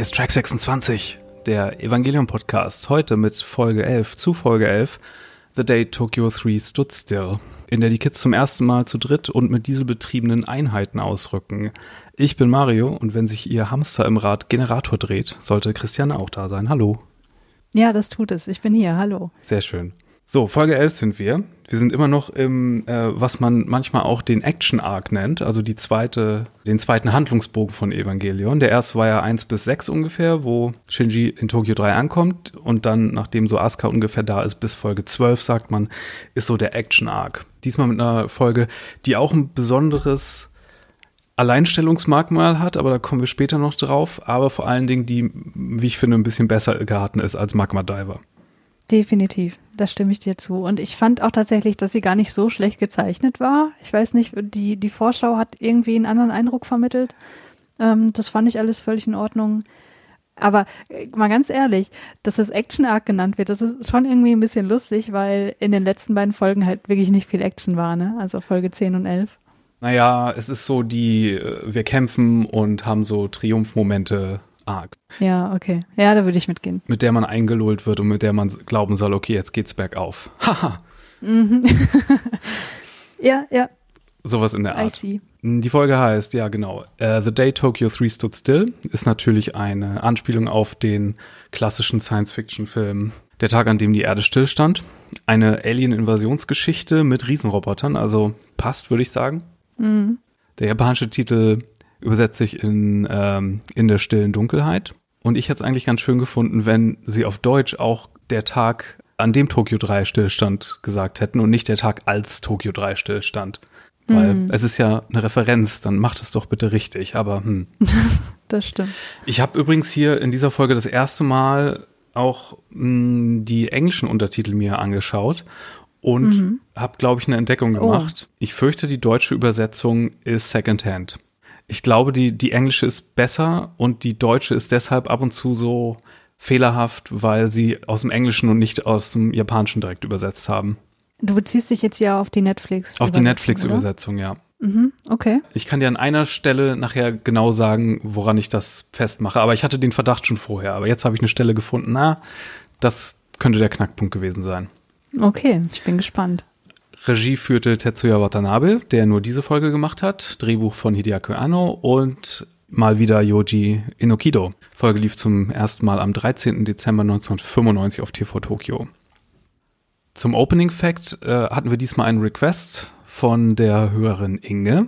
Hier ist Track 26, der Evangelium Podcast. Heute mit Folge 11, zu Folge 11, The Day Tokyo 3 Stood Still, in der die Kids zum ersten Mal zu dritt und mit dieselbetriebenen Einheiten ausrücken. Ich bin Mario und wenn sich ihr Hamster im Rad Generator dreht, sollte Christiane auch da sein. Hallo. Ja, das tut es. Ich bin hier. Hallo. Sehr schön. So, Folge 11 sind wir. Wir sind immer noch im, äh, was man manchmal auch den Action Arc nennt, also die zweite, den zweiten Handlungsbogen von Evangelion. Der erste war ja 1 bis 6 ungefähr, wo Shinji in Tokyo 3 ankommt und dann, nachdem so Asuka ungefähr da ist, bis Folge 12, sagt man, ist so der Action Arc. Diesmal mit einer Folge, die auch ein besonderes Alleinstellungsmerkmal hat, aber da kommen wir später noch drauf, aber vor allen Dingen die, wie ich finde, ein bisschen besser geraten ist als Magma Diver. Definitiv, da stimme ich dir zu. Und ich fand auch tatsächlich, dass sie gar nicht so schlecht gezeichnet war. Ich weiß nicht, die, die Vorschau hat irgendwie einen anderen Eindruck vermittelt. Ähm, das fand ich alles völlig in Ordnung. Aber äh, mal ganz ehrlich, dass das Action Arc genannt wird, das ist schon irgendwie ein bisschen lustig, weil in den letzten beiden Folgen halt wirklich nicht viel Action war, ne? Also Folge 10 und 11. Naja, es ist so die, äh, wir kämpfen und haben so Triumphmomente arg. Ja, okay. Ja, da würde ich mitgehen. Mit der man eingelullt wird und mit der man glauben soll, okay, jetzt geht's bergauf. Haha. Mhm. ja, ja. Sowas in der Art. I see. Die Folge heißt, ja genau, uh, The Day Tokyo 3 Stood Still ist natürlich eine Anspielung auf den klassischen Science-Fiction-Film Der Tag, an dem die Erde stillstand. Eine Alien-Invasionsgeschichte mit Riesenrobotern, also passt, würde ich sagen. Mhm. Der japanische Titel übersetzt sich in, ähm, in der stillen Dunkelheit. Und ich hätte es eigentlich ganz schön gefunden, wenn sie auf Deutsch auch der Tag, an dem Tokyo 3 stillstand, gesagt hätten und nicht der Tag, als Tokyo 3 stillstand. Weil Mhm. es ist ja eine Referenz, dann macht es doch bitte richtig. Aber hm. Das stimmt. Ich habe übrigens hier in dieser Folge das erste Mal auch mh, die englischen Untertitel mir angeschaut und Mhm. habe, glaube ich, eine Entdeckung Oh. gemacht. Ich fürchte, die deutsche Übersetzung ist Secondhand. Ich glaube, die, die englische ist besser und die deutsche ist deshalb ab und zu so fehlerhaft, weil sie aus dem Englischen und nicht aus dem Japanischen direkt übersetzt haben. Du beziehst dich jetzt ja auf die Netflix. Auf die Übersetzung, Netflix-Übersetzung, ja. Mhm, okay. Ich kann dir an einer Stelle nachher genau sagen, woran ich das festmache. Aber ich hatte den Verdacht schon vorher. Aber jetzt habe ich eine Stelle gefunden. Na, das könnte der Knackpunkt gewesen sein. Okay, ich bin gespannt. Regie führte Tetsuya Watanabe, der nur diese Folge gemacht hat. Drehbuch von Hideaki Anno und mal wieder Yoji Inokido. Folge lief zum ersten Mal am 13. Dezember 1995 auf TV Tokyo. Zum Opening Fact äh, hatten wir diesmal einen Request von der Hörerin Inge,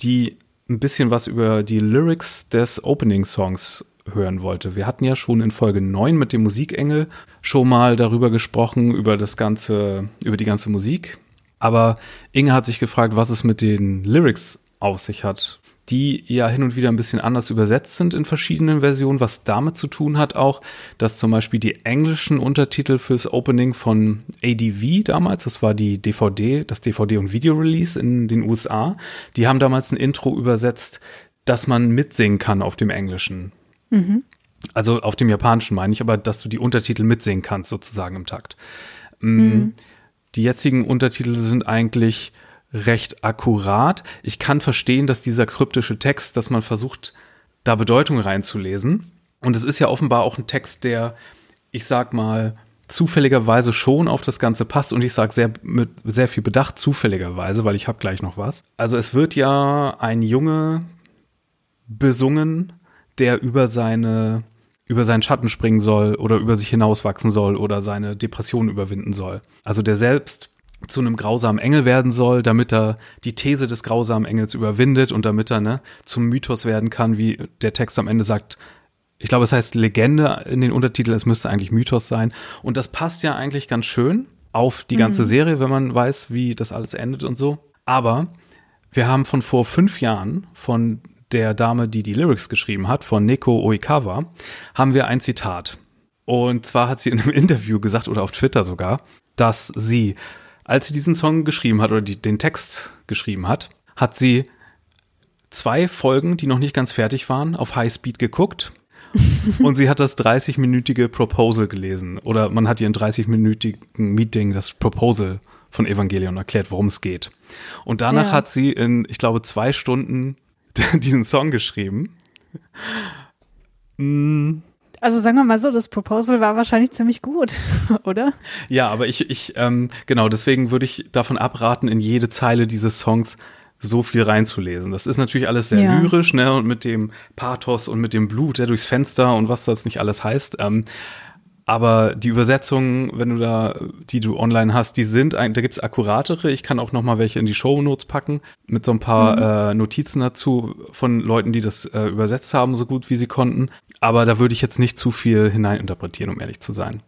die ein bisschen was über die Lyrics des Opening Songs hören wollte. Wir hatten ja schon in Folge 9 mit dem Musikengel schon mal darüber gesprochen, über das ganze, über die ganze Musik. Aber Inge hat sich gefragt, was es mit den Lyrics auf sich hat, die ja hin und wieder ein bisschen anders übersetzt sind in verschiedenen Versionen, was damit zu tun hat auch, dass zum Beispiel die englischen Untertitel fürs Opening von ADV damals, das war die DVD, das DVD- und Video-Release in den USA, die haben damals ein Intro übersetzt, dass man mitsingen kann auf dem Englischen. Also auf dem Japanischen meine ich, aber dass du die Untertitel mitsingen kannst, sozusagen im Takt. Mm, Die jetzigen Untertitel sind eigentlich recht akkurat. Ich kann verstehen, dass dieser kryptische Text, dass man versucht, da Bedeutung reinzulesen. Und es ist ja offenbar auch ein Text, der, ich sag mal, zufälligerweise schon auf das Ganze passt und ich sage sehr mit sehr viel Bedacht zufälligerweise, weil ich habe gleich noch was. Also es wird ja ein Junge besungen, der über seine über seinen Schatten springen soll oder über sich hinauswachsen soll oder seine Depression überwinden soll. Also der selbst zu einem grausamen Engel werden soll, damit er die These des grausamen Engels überwindet und damit er ne, zum Mythos werden kann, wie der Text am Ende sagt. Ich glaube, es heißt Legende in den Untertiteln, es müsste eigentlich Mythos sein. Und das passt ja eigentlich ganz schön auf die ganze Serie, wenn man weiß, wie das alles endet und so. Aber wir haben von vor fünf Jahren von der Dame, die die Lyrics geschrieben hat, von Neko Oikawa, haben wir ein Zitat. Und zwar hat sie in einem Interview gesagt, oder auf Twitter sogar, dass sie, als sie diesen Song geschrieben hat oder die, den Text geschrieben hat, hat sie zwei Folgen, die noch nicht ganz fertig waren, auf Highspeed geguckt. und sie hat das 30-minütige Proposal gelesen. Oder man hat ihr in 30-minütigen Meeting das Proposal von Evangelion erklärt, worum es geht. Und danach Ja. hat sie in, ich glaube, zwei Stunden diesen Song geschrieben. Mm, Also sagen wir mal so, das Proposal war wahrscheinlich ziemlich gut, oder? Ja, aber ich, ich, ähm, genau, deswegen würde ich davon abraten, in jede Zeile dieses Songs so viel reinzulesen. Das ist natürlich alles sehr Ja. lyrisch, ne, und mit dem Pathos und mit dem Blut, der durchs Fenster und was das nicht alles heißt. Ähm, aber die Übersetzungen, wenn du da, die du online hast, die sind, da gibt's akkuratere. Ich kann auch noch mal welche in die Shownotes packen mit so ein paar äh, Notizen dazu von Leuten, die das äh, übersetzt haben, so gut wie sie konnten. Aber da würde ich jetzt nicht zu viel hineininterpretieren, um ehrlich zu sein.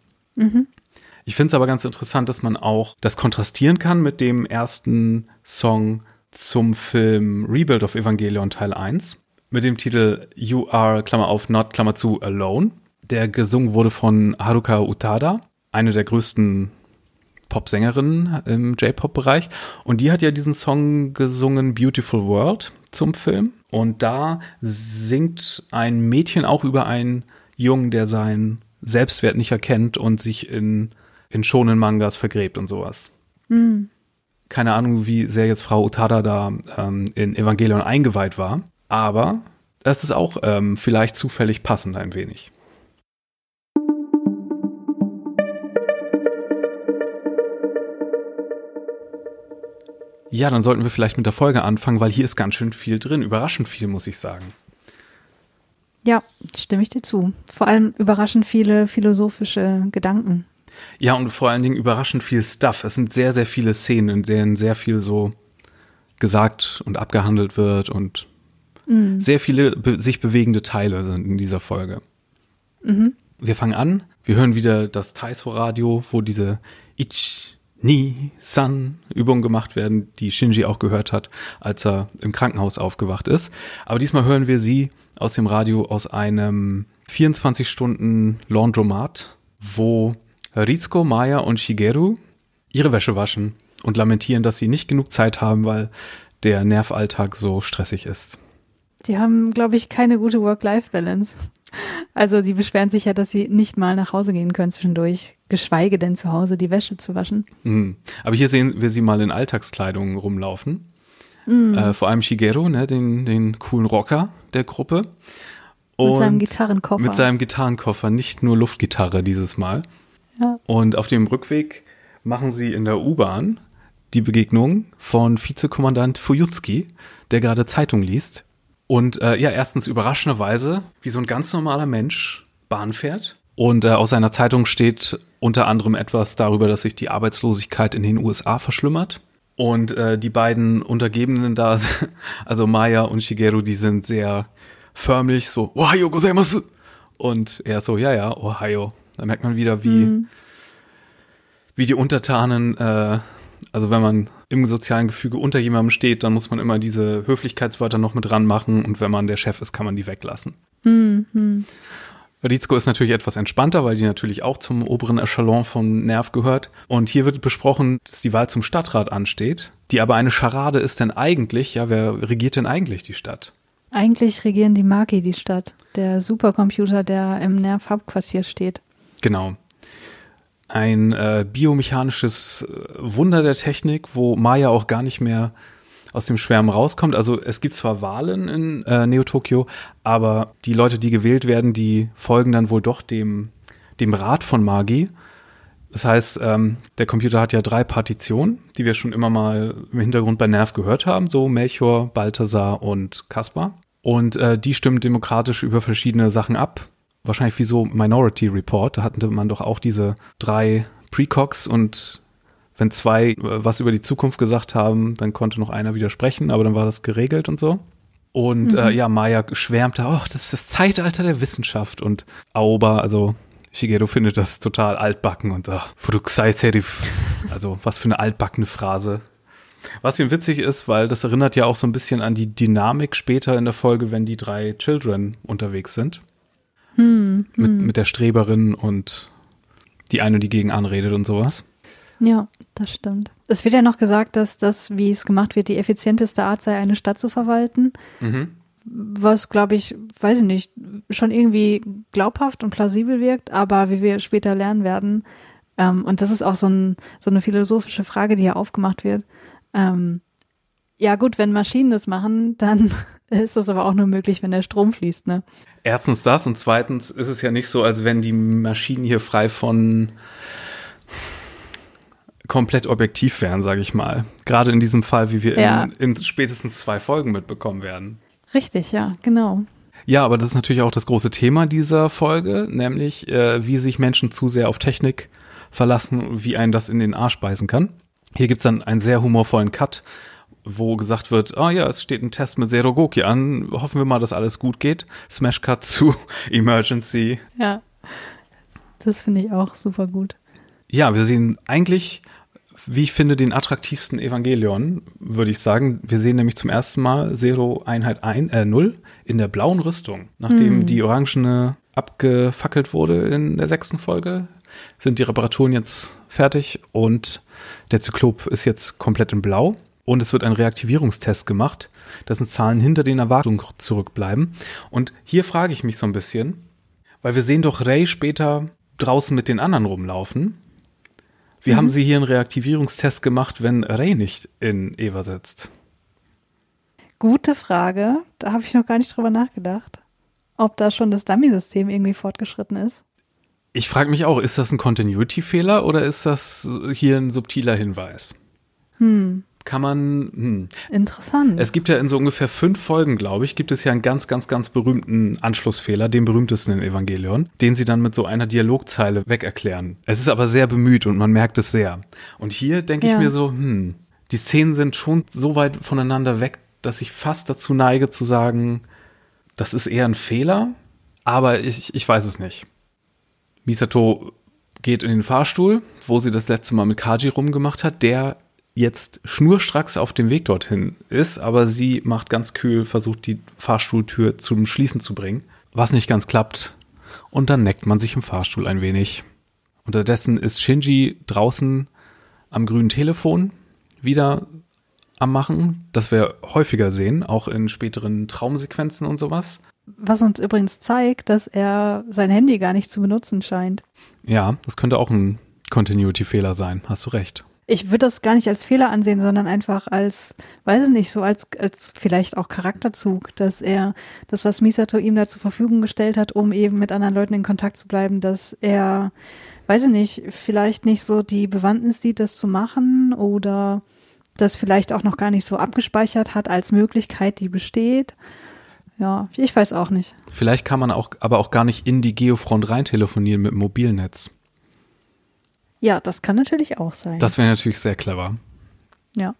Ich finde es aber ganz interessant, dass man auch das kontrastieren kann mit dem ersten Song zum Film Rebuild of Evangelion Teil 1 mit dem Titel You Are, Klammer auf, Not, Klammer zu, Alone, der gesungen wurde von Haruka Utada, eine der größten Popsängerinnen im J-Pop-Bereich. Und die hat ja diesen Song gesungen, Beautiful World, zum Film. Und da singt ein Mädchen auch über einen Jungen, der seinen Selbstwert nicht erkennt und sich in, in schonen Mangas vergräbt und sowas. Keine Ahnung, wie sehr jetzt Frau Utada da ähm, in Evangelion eingeweiht war, aber das ist auch ähm, vielleicht zufällig passend ein wenig. Ja, dann sollten wir vielleicht mit der Folge anfangen, weil hier ist ganz schön viel drin. Überraschend viel, muss ich sagen. Ja, stimme ich dir zu. Vor allem überraschend viele philosophische Gedanken. Ja, und vor allen Dingen überraschend viel Stuff. Es sind sehr, sehr viele Szenen, in denen sehr viel so gesagt und abgehandelt wird und sehr viele be sich bewegende Teile sind in dieser Folge. Wir fangen an. Wir hören wieder das Taiso-Radio, wo diese Ich, Ni, San Übungen gemacht werden, die Shinji auch gehört hat, als er im Krankenhaus aufgewacht ist. Aber diesmal hören wir sie aus dem Radio aus einem 24-Stunden-Laundromat, wo Ritsuko, Maya und Shigeru ihre Wäsche waschen und lamentieren, dass sie nicht genug Zeit haben, weil der Nervalltag so stressig ist. Die haben, glaube ich, keine gute Work-Life-Balance. Also die beschweren sich ja, dass sie nicht mal nach Hause gehen können zwischendurch, geschweige denn zu Hause die Wäsche zu waschen. Mhm. Aber hier sehen wir sie mal in Alltagskleidung rumlaufen. Äh, vor allem Shigeru, ne, den, den coolen Rocker der Gruppe. Mit seinem Und Gitarrenkoffer. Mit seinem Gitarrenkoffer, nicht nur Luftgitarre dieses Mal. Ja. Und auf dem Rückweg machen sie in der U-Bahn die Begegnung von Vizekommandant Fujutsuki, der gerade Zeitung liest. Und äh, ja, erstens überraschenderweise, wie so ein ganz normaler Mensch Bahn fährt. Und äh, aus seiner Zeitung steht unter anderem etwas darüber, dass sich die Arbeitslosigkeit in den USA verschlimmert. Und äh, die beiden Untergebenen da, also Maya und Shigeru, die sind sehr förmlich so, Ohayo gozaimasu. Und er so, ja, ja, Ohio. Da merkt man wieder, wie, wie die Untertanen, äh, also wenn man im sozialen Gefüge unter jemandem steht, dann muss man immer diese Höflichkeitswörter noch mit dran machen und wenn man der Chef ist, kann man die weglassen. Rizko ist natürlich etwas entspannter, weil die natürlich auch zum oberen Echelon von Nerv gehört. Und hier wird besprochen, dass die Wahl zum Stadtrat ansteht, die aber eine Scharade ist, denn eigentlich, ja, wer regiert denn eigentlich die Stadt? Eigentlich regieren die Maki die Stadt, der Supercomputer, der im Nerv-Hauptquartier steht. Genau. Ein äh, biomechanisches äh, Wunder der Technik, wo Maya auch gar nicht mehr aus dem Schwärmen rauskommt. Also es gibt zwar Wahlen in äh, Neo-Tokio, aber die Leute, die gewählt werden, die folgen dann wohl doch dem, dem Rat von Magi. Das heißt, ähm, der Computer hat ja drei Partitionen, die wir schon immer mal im Hintergrund bei Nerv gehört haben, so Melchior, Balthasar und Kaspar. Und äh, die stimmen demokratisch über verschiedene Sachen ab. Wahrscheinlich wie so Minority Report, da hatte man doch auch diese drei Precogs und wenn zwei äh, was über die Zukunft gesagt haben, dann konnte noch einer widersprechen, aber dann war das geregelt und so. Und äh, ja, Maya schwärmte, oh, das ist das Zeitalter der Wissenschaft. Und Aoba, also Shigeru findet das total altbacken und ach, Furukusai Serif. Also was für eine altbackene Phrase. Was ihm witzig ist, weil das erinnert ja auch so ein bisschen an die Dynamik später in der Folge, wenn die drei Children unterwegs sind. Mit, mit der Streberin und die eine, die gegen anredet und sowas. Ja, das stimmt. Es wird ja noch gesagt, dass das, wie es gemacht wird, die effizienteste Art sei, eine Stadt zu verwalten. Was, glaube ich, weiß ich nicht, schon irgendwie glaubhaft und plausibel wirkt, aber wie wir später lernen werden, ähm, und das ist auch so, ein, so eine philosophische Frage, die hier aufgemacht wird. Ähm, ja, gut, wenn Maschinen das machen, dann ist das aber auch nur möglich, wenn der Strom fließt, ne? Erstens das und zweitens ist es ja nicht so, als wenn die Maschinen hier frei von komplett objektiv wären, sage ich mal. Gerade in diesem Fall, wie wir Ja. in, in spätestens zwei Folgen mitbekommen werden. Richtig, ja, genau. Ja, aber das ist natürlich auch das große Thema dieser Folge, nämlich äh, wie sich Menschen zu sehr auf Technik verlassen, wie einen das in den Arsch beißen kann. Hier gibt's dann einen sehr humorvollen Cut, wo gesagt wird, ah ja, es steht ein Test mit Serogoki an, hoffen wir mal, dass alles gut geht. Smash Cut zu Emergency. Ja. Das finde ich auch super gut. Ja, wir sehen eigentlich, wie ich finde, den attraktivsten Evangelion, würde ich sagen. Wir sehen nämlich zum ersten Mal Zero Einheit 1, äh, 0 in der blauen Rüstung. Nachdem die orangene abgefackelt wurde in der sechsten Folge, sind die Reparaturen jetzt fertig und der Zyklop ist jetzt komplett in blau. Und es wird ein Reaktivierungstest gemacht. Das sind Zahlen hinter den Erwartungen zurückbleiben. Und hier frage ich mich so ein bisschen, weil wir sehen doch Ray später draußen mit den anderen rumlaufen. Wie haben sie hier einen Reaktivierungstest gemacht, wenn Ray nicht in Eva sitzt? Gute Frage. Da habe ich noch gar nicht drüber nachgedacht. Ob da schon das Dummy-System irgendwie fortgeschritten ist. Ich frage mich auch, ist das ein Continuity-Fehler oder ist das hier ein subtiler Hinweis? Hm. Kann man, hm. Interessant. Es gibt ja in so ungefähr fünf Folgen, glaube ich, gibt es ja einen ganz, ganz, ganz berühmten Anschlussfehler, den berühmtesten in Evangelion, den sie dann mit so einer Dialogzeile wegerklären. Es ist aber sehr bemüht und man merkt es sehr. Und hier denke ich Ja. mir so, hm, die Szenen sind schon so weit voneinander weg, dass ich fast dazu neige zu sagen, das ist eher ein Fehler, aber ich, ich weiß es nicht. Misato geht in den Fahrstuhl, wo sie das letzte Mal mit Kaji rumgemacht hat, der jetzt schnurstracks auf dem Weg dorthin ist, aber sie macht ganz kühl, versucht die Fahrstuhltür zum Schließen zu bringen, was nicht ganz klappt. Und dann neckt man sich im Fahrstuhl ein wenig. Unterdessen ist Shinji draußen am grünen Telefon wieder am Machen, das wir häufiger sehen, auch in späteren Traumsequenzen und sowas. Was uns übrigens zeigt, dass er sein Handy gar nicht zu benutzen scheint. Ja, das könnte auch ein Continuity-Fehler sein, hast du recht. Ich würde das gar nicht als Fehler ansehen, sondern einfach als, weiß ich nicht, so als, als vielleicht auch Charakterzug, dass er das, was Misato ihm da zur Verfügung gestellt hat, um eben mit anderen Leuten in Kontakt zu bleiben, dass er, weiß ich nicht, vielleicht nicht so die Bewandtnis sieht, das zu machen oder das vielleicht auch noch gar nicht so abgespeichert hat als Möglichkeit, die besteht. Ja, ich weiß auch nicht. Vielleicht kann man auch, aber auch gar nicht in die Geofront rein telefonieren mit dem Mobilnetz. Ja, das kann natürlich auch sein. Das wäre natürlich sehr clever. ja.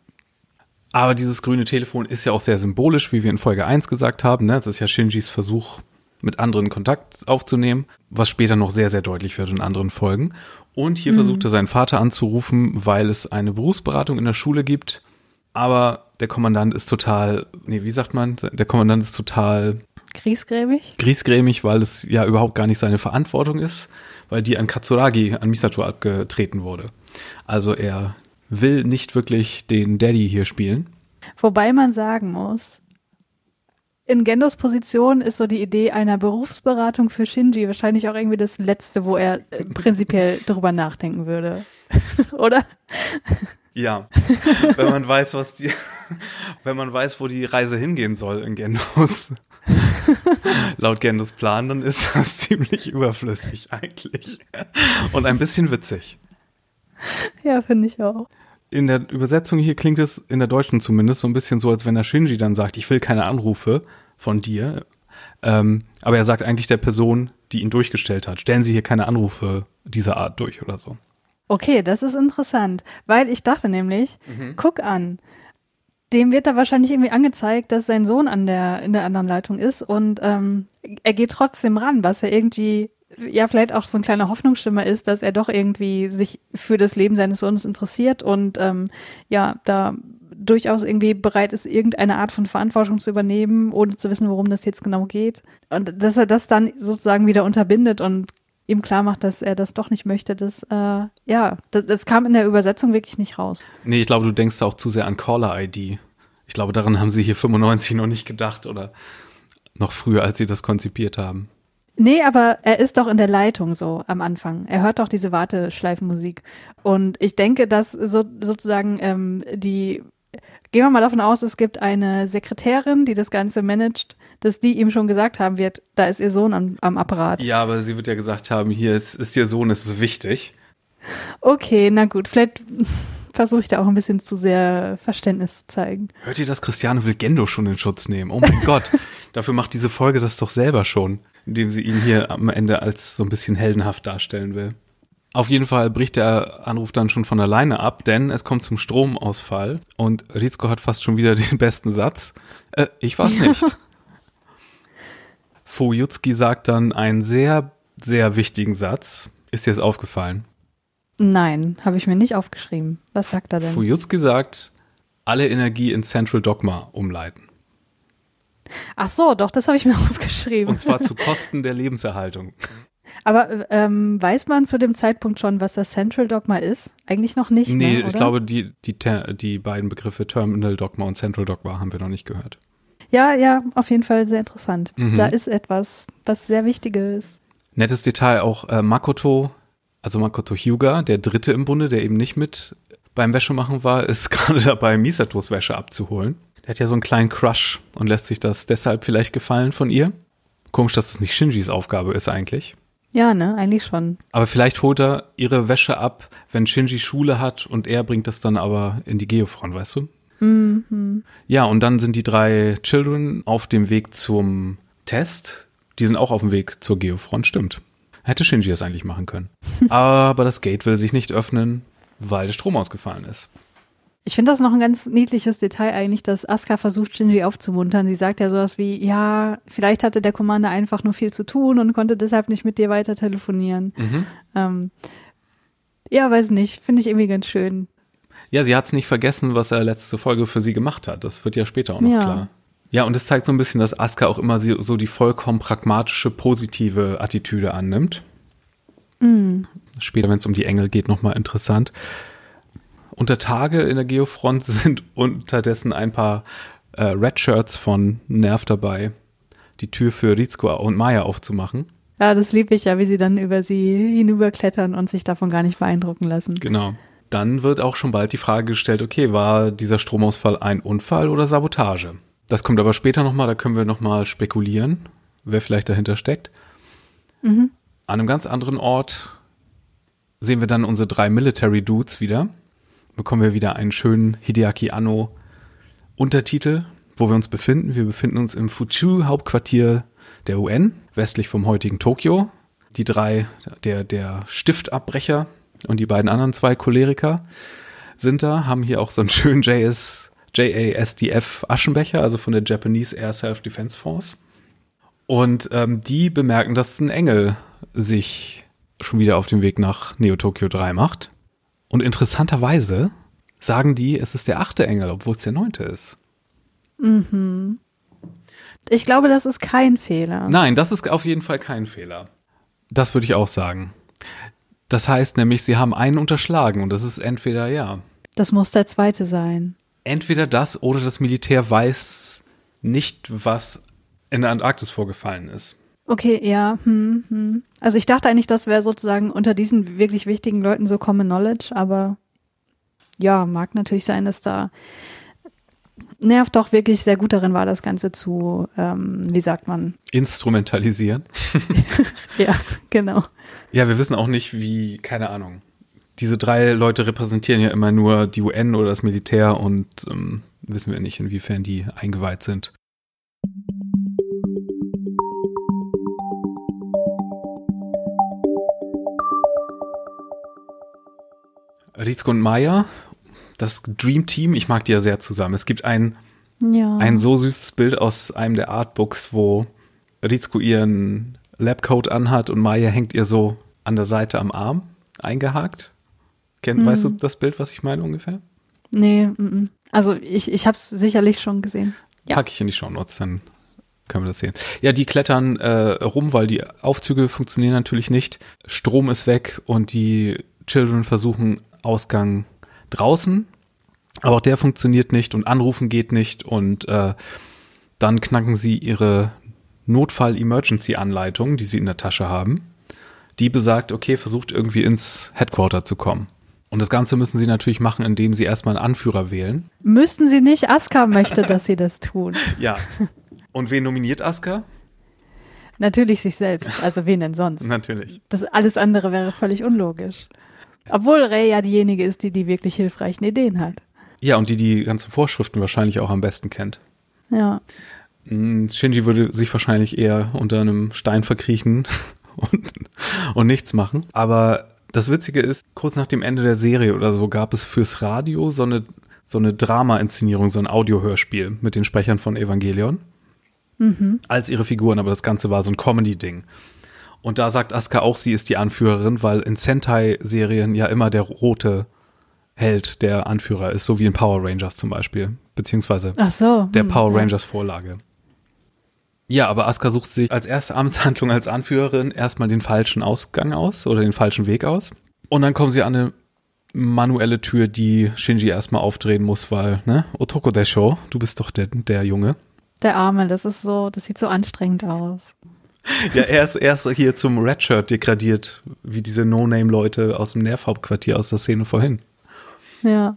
Aber dieses grüne Telefon ist ja auch sehr symbolisch, wie wir in Folge 1 gesagt haben. Ne? Es ist ja Shinjis Versuch, mit anderen Kontakt aufzunehmen, was später noch sehr, sehr deutlich wird in anderen Folgen. Und hier versucht er seinen Vater anzurufen, weil es eine Berufsberatung in der Schule gibt. Aber der Kommandant ist total, nee, wie sagt man? Der Kommandant ist total Griesgrämig? griesgrämig, weil es ja überhaupt gar nicht seine Verantwortung ist, weil die an Katsuragi, an Misato abgetreten wurde. Also er will nicht wirklich den Daddy hier spielen. Wobei man sagen muss, in Gendos Position ist so die Idee einer Berufsberatung für Shinji wahrscheinlich auch irgendwie das Letzte, wo er äh, prinzipiell drüber nachdenken würde. Oder? Ja, wenn man weiß, was die, wenn man weiß, wo die Reise hingehen soll in Gendos, laut Gendos Plan, dann ist das ziemlich überflüssig eigentlich und ein bisschen witzig. Ja, finde ich auch. In der Übersetzung hier klingt es, in der deutschen zumindest, so ein bisschen so, als wenn der Shinji dann sagt, ich will keine Anrufe von dir. Ähm, aber er sagt eigentlich der Person, die ihn durchgestellt hat, stellen Sie hier keine Anrufe dieser Art durch oder so. Okay, das ist interessant, weil ich dachte nämlich, guck an, dem wird da wahrscheinlich irgendwie angezeigt, dass sein Sohn an der in der anderen Leitung ist und ähm, er geht trotzdem ran, was ja irgendwie ja vielleicht auch so ein kleiner Hoffnungsschimmer ist, dass er doch irgendwie sich für das Leben seines Sohnes interessiert und ähm, ja da durchaus irgendwie bereit ist, irgendeine Art von Verantwortung zu übernehmen, ohne zu wissen, worum das jetzt genau geht. Und dass er das dann sozusagen wieder unterbindet und ihm klar macht, dass er das doch nicht möchte, das, äh, ja, das, das kam in der Übersetzung wirklich nicht raus. Nee, ich glaube, du denkst da auch zu sehr an Caller-ID. Ich glaube, daran haben sie hier 95 noch nicht gedacht oder noch früher, als sie das konzipiert haben. Nee, aber er ist doch in der Leitung so am Anfang. Er hört doch diese Warteschleifenmusik. Und ich denke, dass so, sozusagen ähm, die gehen wir mal davon aus, es gibt eine Sekretärin, die das Ganze managt, dass die ihm schon gesagt haben wird, da ist ihr Sohn am, am Apparat. Ja, aber sie wird ja gesagt haben, hier ist, ist ihr Sohn, es ist wichtig. Okay, na gut, vielleicht versuche ich da auch ein bisschen zu sehr Verständnis zu zeigen. Hört ihr, dass Cristiano will Gendo schon in Schutz nehmen? Oh mein Gott, dafür macht diese Folge das doch selber schon, indem sie ihn hier am Ende als so ein bisschen heldenhaft darstellen will. Auf jeden Fall bricht der Anruf dann schon von alleine ab, denn es kommt zum Stromausfall und Rizko hat fast schon wieder den besten Satz. Äh, ich war's nicht. Fujutski sagt dann einen sehr, sehr wichtigen Satz. Ist dir das aufgefallen? Nein, habe ich mir nicht aufgeschrieben. Was sagt er denn? Fujutski sagt, alle Energie in Central Dogma umleiten. Ach so, doch, das habe ich mir aufgeschrieben. Und zwar zu Kosten der Lebenserhaltung. Aber ähm, weiß man zu dem Zeitpunkt schon, was das Central Dogma ist? Eigentlich noch nicht. Nee, ne, ich glaube, die, die, die beiden Begriffe Terminal Dogma und Central Dogma haben wir noch nicht gehört. Ja, ja, auf jeden Fall sehr interessant. Mhm. Da ist etwas, was sehr Wichtiges. Nettes Detail auch äh, Makoto, also Makoto Hyuga, der Dritte im Bunde, der eben nicht mit beim Wäschemachen war, ist gerade dabei, Misatos Wäsche abzuholen. Der hat ja so einen kleinen Crush und lässt sich das deshalb vielleicht gefallen von ihr. Komisch, dass das nicht Shinjis Aufgabe ist eigentlich. Ja, ne, eigentlich schon. Aber vielleicht holt er ihre Wäsche ab, wenn Shinji Schule hat und er bringt das dann aber in die Geofront, weißt du? Mhm. Ja, und dann sind die drei Children auf dem Weg zum Test. Die sind auch auf dem Weg zur Geofront, stimmt. Hätte Shinji das eigentlich machen können. Aber das Gate will sich nicht öffnen, weil der Strom ausgefallen ist. Ich finde das noch ein ganz niedliches Detail eigentlich, dass Asuka versucht, Shinji aufzumuntern. Sie sagt ja sowas wie, ja, vielleicht hatte der Commander einfach nur viel zu tun und konnte deshalb nicht mit dir weiter telefonieren. Mhm. Ähm, ja, weiß nicht, finde ich irgendwie ganz schön. Ja, sie hat es nicht vergessen, was er letzte Folge für sie gemacht hat. Das wird ja später auch noch Ja. klar. Ja, und es zeigt so ein bisschen, dass Asuka auch immer so die vollkommen pragmatische, positive Attitüde annimmt. Später, wenn es um die Engel geht, nochmal interessant. Unter Tage in der Geofront sind unterdessen ein paar äh, Red Shirts von Nerv dabei, die Tür für Rizko und Maya aufzumachen. Ja, das liebe ich ja, wie sie dann über sie hinüberklettern und sich davon gar nicht beeindrucken lassen. Genau. Dann wird auch schon bald die Frage gestellt, okay, war dieser Stromausfall ein Unfall oder Sabotage? Das kommt aber später nochmal, da können wir nochmal spekulieren, wer vielleicht dahinter steckt. An einem ganz anderen Ort sehen wir dann unsere drei Military Dudes wieder. Bekommen wir wieder einen schönen Hideaki Anno Untertitel, wo wir uns befinden. Wir befinden uns im Fuchu Hauptquartier der UN, westlich vom heutigen Tokio. Die drei, der, der Stiftabbrecher und die beiden anderen zwei Choleriker sind da, haben hier auch so einen schönen JS, JASDF Aschenbecher, also von der Japanese Air Self-Defense Force. Und ähm, die bemerken, dass ein Engel sich schon wieder auf dem Weg nach Neo Tokyo 3 macht. Und interessanterweise sagen die, es ist der achte Engel, obwohl es der neunte ist. Ich glaube, das ist kein Fehler. Nein, das ist auf jeden Fall kein Fehler. Das würde ich auch sagen. Das heißt nämlich, sie haben einen unterschlagen und das ist entweder, ja, Das muss der zweite sein. entweder das oder das Militär weiß nicht, was in der Antarktis vorgefallen ist. Okay, ja. Hm, hm. Also ich dachte eigentlich, das wäre sozusagen unter diesen wirklich wichtigen Leuten so Common Knowledge, aber ja, mag natürlich sein, dass da Nerv doch wirklich sehr gut darin war, das Ganze zu, ähm, wie sagt man? Instrumentalisieren. Ja, genau. Ja, wir wissen auch nicht, wie, keine Ahnung. Diese drei Leute repräsentieren ja immer nur die UN oder das Militär und ähm, wissen wir nicht, inwiefern die eingeweiht sind. Rizko und Maya, das Dream Team, ich mag die ja sehr zusammen. Es gibt ein, Ja. ein so süßes Bild aus einem der Artbooks, wo Rizko ihren Labcoat anhat und Maya hängt ihr so an der Seite am Arm eingehakt. Kennt, Weißt du das Bild, was ich meine ungefähr? Nee, mm, mm. also ich, ich habe es sicherlich schon gesehen. Ja. Packe ich in die Shownotes, dann können wir das sehen. Ja, die klettern äh, rum, weil die Aufzüge funktionieren natürlich nicht. Strom ist weg und die Children versuchen Ausgang draußen, aber auch der funktioniert nicht und Anrufen geht nicht und äh, dann knacken sie ihre Notfall-Emergency-Anleitung, die sie in der Tasche haben. Die besagt, okay, versucht irgendwie ins Headquarter zu kommen. Und das Ganze müssen sie natürlich machen, indem sie erstmal einen Anführer wählen. Müssten sie nicht. Asuka möchte, dass sie das tun. Ja. Und wen nominiert Asuka? Natürlich sich selbst. Also wen denn sonst? Natürlich. Das alles andere wäre völlig unlogisch. Obwohl Ray ja diejenige ist, die die wirklich hilfreichen Ideen hat. Ja, und die die ganzen Vorschriften wahrscheinlich auch am besten kennt. Ja. Mm, Shinji würde sich wahrscheinlich eher unter einem Stein verkriechen und, und nichts machen. Aber das Witzige ist, kurz nach dem Ende der Serie oder so gab es fürs Radio so eine, so eine Drama-Inszenierung, so ein Audiohörspiel mit den Sprechern von Evangelion. Als ihre Figuren, aber das Ganze war so ein Comedy-Ding. Und da sagt Asuka auch, sie ist die Anführerin, weil in Sentai-Serien ja immer der rote Held der Anführer ist, so wie in Power Rangers zum Beispiel. Beziehungsweise Ach so. der hm, Power. Rangers Vorlage. Ja, aber Asuka sucht sich als erste Amtshandlung als Anführerin erstmal den falschen Ausgang aus oder den falschen Weg aus. Und dann kommen sie an eine manuelle Tür, die Shinji erstmal aufdrehen muss, weil, ne, Otoko Desho, du bist doch der, der Junge. Der Arme, das ist so, das sieht so anstrengend aus. Ja, er ist, er ist hier zum Redshirt degradiert, wie diese No-Name-Leute aus dem Nervhauptquartier aus der Szene vorhin. Ja.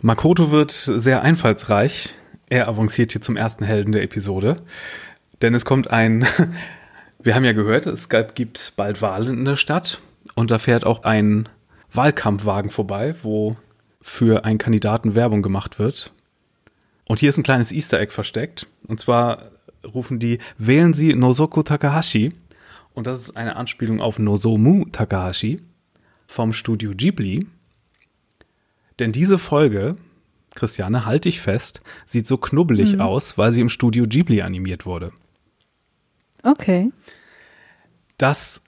Makoto wird sehr einfallsreich. Er avanciert hier zum ersten Helden der Episode. Denn es kommt ein, wir haben ja gehört, es gibt bald Wahlen in der Stadt. Und da fährt auch ein Wahlkampfwagen vorbei, wo für einen Kandidaten Werbung gemacht wird. Und hier ist ein kleines Easter Egg versteckt. Und zwar rufen die, wählen Sie Nozoku Takahashi. Und das ist eine Anspielung auf Nozomu Takahashi vom Studio Ghibli. Denn diese Folge, Christiane, halte ich fest, sieht so knubbelig aus, weil sie im Studio Ghibli animiert wurde. Okay. Das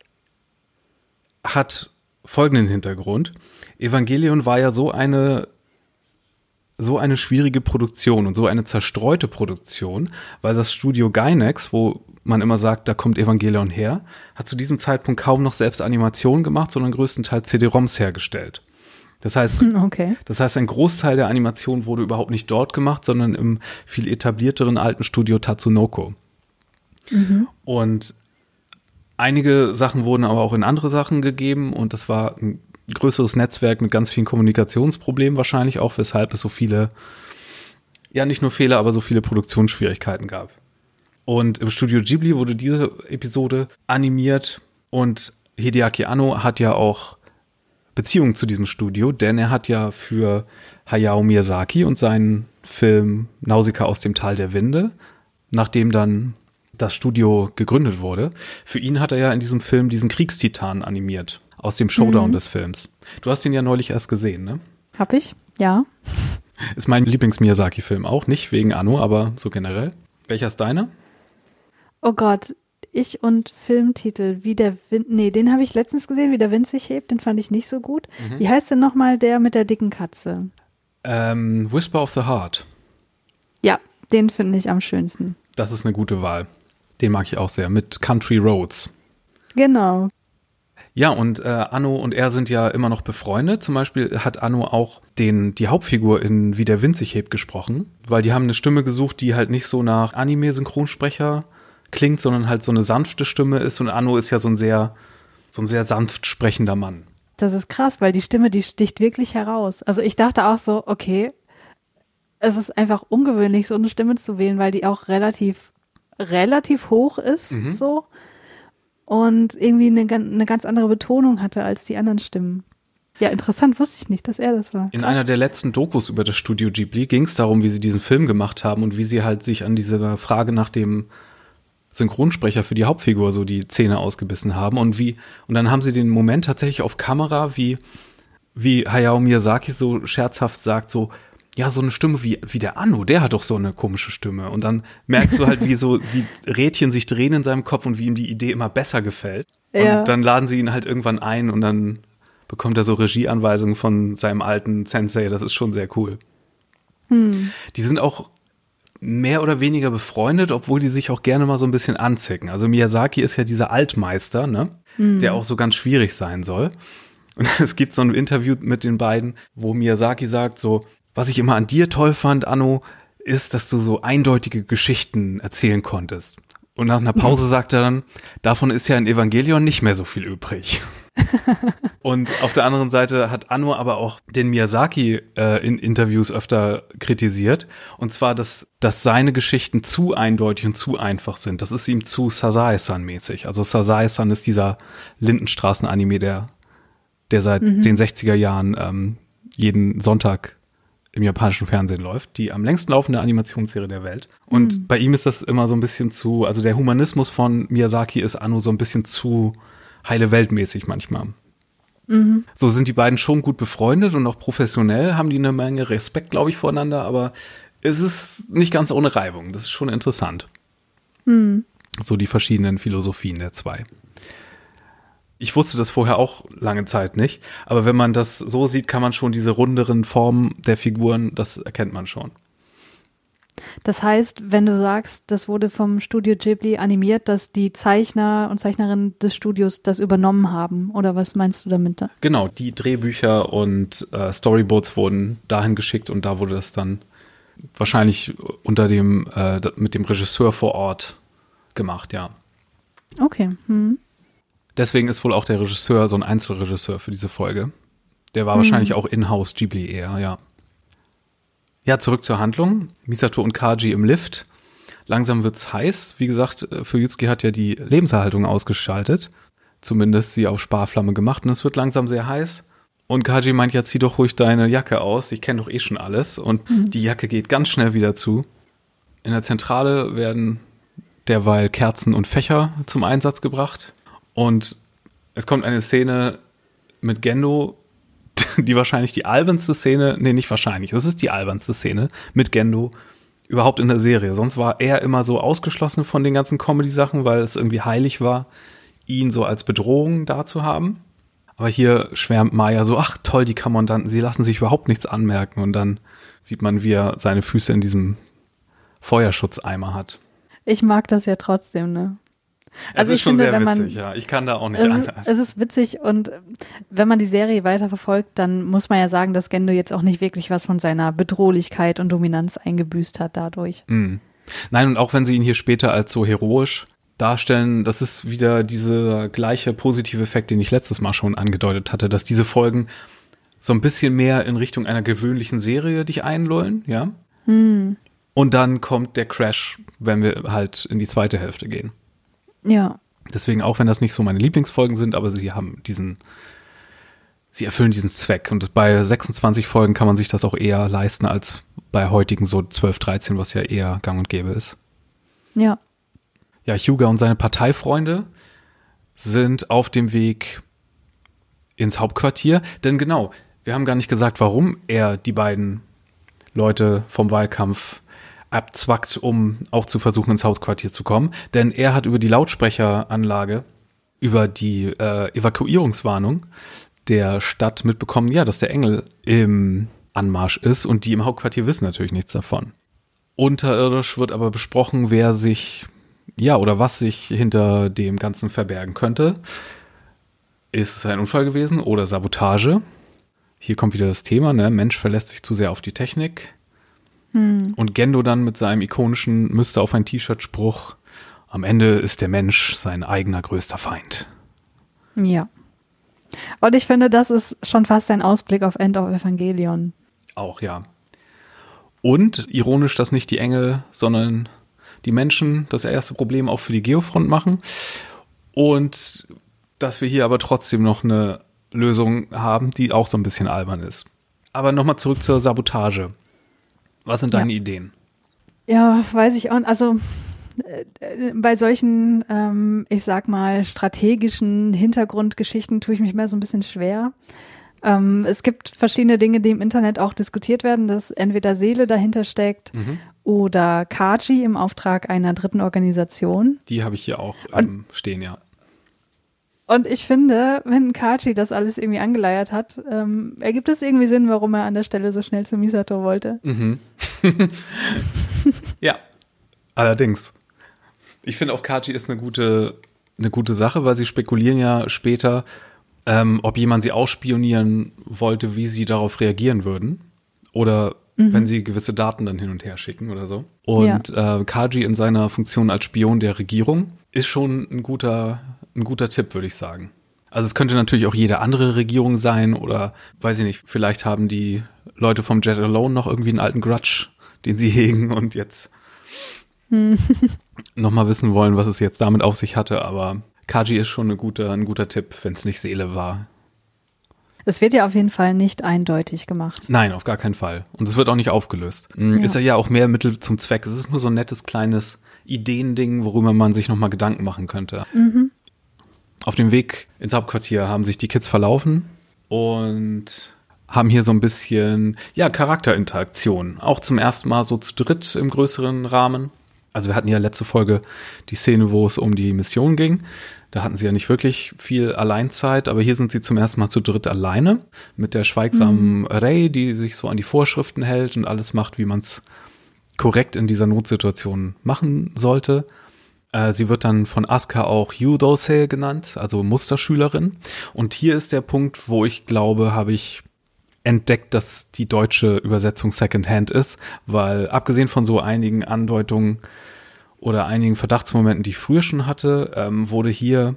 hat folgenden Hintergrund. Evangelion war ja so eine so eine schwierige Produktion und so eine zerstreute Produktion, weil das Studio Gainax, wo man immer sagt, da kommt Evangelion her, hat zu diesem Zeitpunkt kaum noch selbst Animationen gemacht, sondern größtenteils CD-ROMs hergestellt. Das heißt, Okay. das heißt, ein Großteil der Animation wurde überhaupt nicht dort gemacht, sondern im viel etablierteren alten Studio Tatsunoko. Und einige Sachen wurden aber auch in andere Sachen gegeben und das war ein größeres Netzwerk mit ganz vielen Kommunikationsproblemen wahrscheinlich auch, weshalb es so viele, ja nicht nur Fehler, aber so viele Produktionsschwierigkeiten gab. Und im Studio Ghibli wurde diese Episode animiert und Hideaki Anno hat ja auch Beziehung zu diesem Studio, denn er hat ja für Hayao Miyazaki und seinen Film Nausicaa aus dem Tal der Winde, nachdem dann das Studio gegründet wurde, für ihn hat er ja in diesem Film diesen Kriegstitan animiert, aus dem Showdown des Films. Du hast ihn ja neulich erst gesehen, ne? Hab ich? Ja. Ist mein Lieblings-Miyazaki-Film auch, nicht wegen Anno, aber so generell. Welcher ist deiner? Oh Gott, ich und Filmtitel, wie der Wind, nee, den habe ich letztens gesehen, wie der Wind sich hebt, den fand ich nicht so gut. Wie heißt denn nochmal der mit der dicken Katze? Ähm, Whisper of the Heart. Ja, den finde ich am schönsten. Das ist eine gute Wahl. Den mag ich auch sehr, mit Country Roads. Genau. Ja, und äh, Anno und er sind ja immer noch befreundet. Zum Beispiel hat Anno auch den, die Hauptfigur in Wie der Wind sich hebt gesprochen, weil die haben eine Stimme gesucht, die halt nicht so nach Anime-Synchronsprecher klingt, sondern halt so eine sanfte Stimme ist. Und Anno ist ja so ein sehr, so ein sehr sanft sprechender Mann. Das ist krass, weil die Stimme, die sticht wirklich heraus. Also ich dachte auch so, okay, es ist einfach ungewöhnlich, so eine Stimme zu wählen, weil die auch relativ, relativ hoch ist, so. Und irgendwie eine, eine ganz andere Betonung hatte als die anderen Stimmen. Ja, interessant, wusste ich nicht, dass er das war. In Krass. einer der letzten Dokus über das Studio Ghibli ging es darum, wie sie diesen Film gemacht haben und wie sie halt sich an diese Frage nach dem Synchronsprecher für die Hauptfigur so die Zähne ausgebissen haben und wie und dann haben sie den Moment tatsächlich auf Kamera, wie wie Hayao Miyazaki so scherzhaft sagt so ja, so eine Stimme wie, wie der Anno, der hat doch so eine komische Stimme. Und dann merkst du halt, wie so die Rädchen sich drehen in seinem Kopf und wie ihm die Idee immer besser gefällt. Ja. Und dann laden sie ihn halt irgendwann ein und dann bekommt er so Regieanweisungen von seinem alten Sensei. Das ist schon sehr cool. Die sind auch mehr oder weniger befreundet, obwohl die sich auch gerne mal so ein bisschen anzicken. Also Miyazaki ist ja dieser Altmeister, ne? Der auch so ganz schwierig sein soll. Und es gibt so ein Interview mit den beiden, wo Miyazaki sagt so, was ich immer an dir toll fand, Anno, ist, dass du so eindeutige Geschichten erzählen konntest. Und nach einer Pause sagt er dann, davon ist ja in Evangelion nicht mehr so viel übrig. Und auf der anderen Seite hat Anno aber auch den Miyazaki äh, in Interviews öfter kritisiert. Und zwar, dass, dass seine Geschichten zu eindeutig und zu einfach sind. Das ist ihm zu Sazae-san mäßig. Also Sazae-san ist dieser Lindenstraßen-Anime, der, der seit mhm. den 60er Jahren ähm, jeden Sonntag im japanischen Fernsehen läuft, die am längsten laufende Animationsserie der Welt. Und mhm. bei ihm ist das immer so ein bisschen zu, also der Humanismus von Miyazaki ist Anno so ein bisschen zu heile Weltmäßig manchmal. Mhm. So sind die beiden schon gut befreundet und auch professionell haben die eine Menge Respekt, glaube ich, voreinander, aber es ist nicht ganz ohne Reibung. Das ist schon interessant. Mhm. So die verschiedenen Philosophien der zwei. Ich wusste das vorher auch lange Zeit nicht, aber wenn man das so sieht, kann man schon diese runderen Formen der Figuren, das erkennt man schon. Das heißt, wenn du sagst, das wurde vom Studio Ghibli animiert, dass die Zeichner und Zeichnerinnen des Studios das übernommen haben, oder was meinst du damit? Genau, die Drehbücher und äh, Storyboards wurden dahin geschickt und da wurde das dann wahrscheinlich unter dem äh, mit dem Regisseur vor Ort gemacht, ja. Okay. Hm. Deswegen ist wohl auch der Regisseur so ein Einzelregisseur für diese Folge. Der war hm. wahrscheinlich auch in-house Ghibli eher, ja. Ja, zurück zur Handlung. Misato und Kaji im Lift. Langsam wird's heiß. Wie gesagt, äh, Fuyutsuki hat ja die Lebenserhaltung ausgeschaltet. Zumindest sie auf Sparflamme gemacht. Und es wird langsam sehr heiß. Und Kaji meint, ja, zieh doch ruhig deine Jacke aus. Ich kenne doch eh schon alles. Und mhm. die Jacke geht ganz schnell wieder zu. In der Zentrale werden derweil Kerzen und Fächer zum Einsatz gebracht. Und es kommt eine Szene mit Gendo, die wahrscheinlich die albernste Szene, nee, nicht wahrscheinlich, das ist die albernste Szene mit Gendo überhaupt in der Serie. Sonst war er immer so ausgeschlossen von den ganzen Comedy-Sachen, weil es irgendwie heilig war, ihn so als Bedrohung da zu haben. Aber hier schwärmt Maya so, ach toll, die Kommandanten, sie lassen sich überhaupt nichts anmerken. Und dann sieht man, wie er seine Füße in diesem Feuerschutzeimer hat. Ich mag das ja trotzdem, ne? Also es ist ich schon finde, sehr man, witzig, ja. Ich kann da auch nicht es, anders. Es ist witzig und wenn man die Serie weiter verfolgt, dann muss man ja sagen, dass Gendo jetzt auch nicht wirklich was von seiner Bedrohlichkeit und Dominanz eingebüßt hat dadurch. Mhm. Nein, und auch wenn sie ihn hier später als so heroisch darstellen, das ist wieder dieser gleiche positive Effekt, den ich letztes Mal schon angedeutet hatte, dass diese Folgen so ein bisschen mehr in Richtung einer gewöhnlichen Serie dich einlullen, ja. Hm. Und dann kommt der Crash, wenn wir halt in die zweite Hälfte gehen. Ja. Deswegen, auch wenn das nicht so meine Lieblingsfolgen sind, aber sie haben diesen, sie erfüllen diesen Zweck. Und bei 26 Folgen kann man sich das auch eher leisten als bei heutigen so 12, 13, was ja eher gang und gäbe ist. Ja. Ja, Hyuga und seine Parteifreunde sind auf dem Weg ins Hauptquartier. Denn genau, wir haben gar nicht gesagt, warum er die beiden Leute vom Wahlkampf abzwackt, um auch zu versuchen, ins Hauptquartier zu kommen. Denn er hat über die Lautsprecheranlage, über die äh, Evakuierungswarnung der Stadt mitbekommen, ja, dass der Engel im Anmarsch ist und die im Hauptquartier wissen natürlich nichts davon. Unterirdisch wird aber besprochen, wer sich, ja, oder was sich hinter dem Ganzen verbergen könnte. Ist es ein Unfall gewesen oder Sabotage? Hier kommt wieder das Thema, ne? Mensch verlässt sich zu sehr auf die Technik. Hm. Und Gendo dann mit seinem ikonischen Müsste auf ein T-Shirt-Spruch, am Ende ist der Mensch sein eigener größter Feind. Ja. Und ich finde, das ist schon fast ein Ausblick auf End of Evangelion. Auch, ja. Und ironisch, dass nicht die Engel, sondern die Menschen das erste Problem auch für die Geofront machen. Und dass wir hier aber trotzdem noch eine Lösung haben, die auch so ein bisschen albern ist. Aber nochmal zurück zur Sabotage. Was sind deine ja. Ideen? Ja, weiß ich auch. Also äh, bei solchen, ähm, ich sag mal, strategischen Hintergrundgeschichten tue ich mich mehr so ein bisschen schwer. Ähm, es gibt verschiedene Dinge, die im Internet auch diskutiert werden, dass entweder Seele dahinter steckt mhm. oder Kaji im Auftrag einer dritten Organisation. Die habe ich hier auch ähm, stehen, ja. Und ich finde, wenn Kachi das alles irgendwie angeleiert hat, ähm, ergibt es irgendwie Sinn, warum er an der Stelle so schnell zu Misato wollte. Mhm. ja, allerdings. Ich finde auch Kachi ist eine gute, eine gute Sache, weil sie spekulieren ja später, ähm, ob jemand sie ausspionieren wollte, wie sie darauf reagieren würden. Oder mhm. wenn sie gewisse Daten dann hin und her schicken oder so. Und ja. äh, Kaji in seiner Funktion als Spion der Regierung ist schon ein guter, ein guter Tipp, würde ich sagen. Also es könnte natürlich auch jede andere Regierung sein oder weiß ich nicht, vielleicht haben die Leute vom Jet Alone noch irgendwie einen alten Grudge, den sie hegen und jetzt hm. nochmal wissen wollen, was es jetzt damit auf sich hatte. Aber Kaji ist schon eine gute, ein guter Tipp, wenn es nicht Seele war. Es wird ja auf jeden Fall nicht eindeutig gemacht. Nein, auf gar keinen Fall. Und es wird auch nicht aufgelöst. Hm, ja. Ist ja auch mehr Mittel zum Zweck. Es ist nur so ein nettes kleines Ideending, worüber man sich nochmal Gedanken machen könnte. Mhm. Auf dem Weg ins Hauptquartier haben sich die Kids verlaufen und haben hier so ein bisschen, ja, Charakterinteraktion. Auch zum ersten Mal so zu dritt im größeren Rahmen. Also wir hatten ja letzte Folge die Szene, wo es um die Mission ging. Da hatten sie ja nicht wirklich viel Alleinzeit, aber hier sind sie zum ersten Mal zu dritt alleine mit der schweigsamen mhm. Ray, die sich so an die Vorschriften hält und alles macht, wie man es korrekt in dieser Notsituation machen sollte. Äh, sie wird dann von Asuka auch Yudose genannt, also Musterschülerin. Und hier ist der Punkt, wo ich glaube, habe ich entdeckt, dass die deutsche Übersetzung Secondhand ist, weil abgesehen von so einigen Andeutungen oder einigen Verdachtsmomenten, die ich früher schon hatte, ähm, wurde hier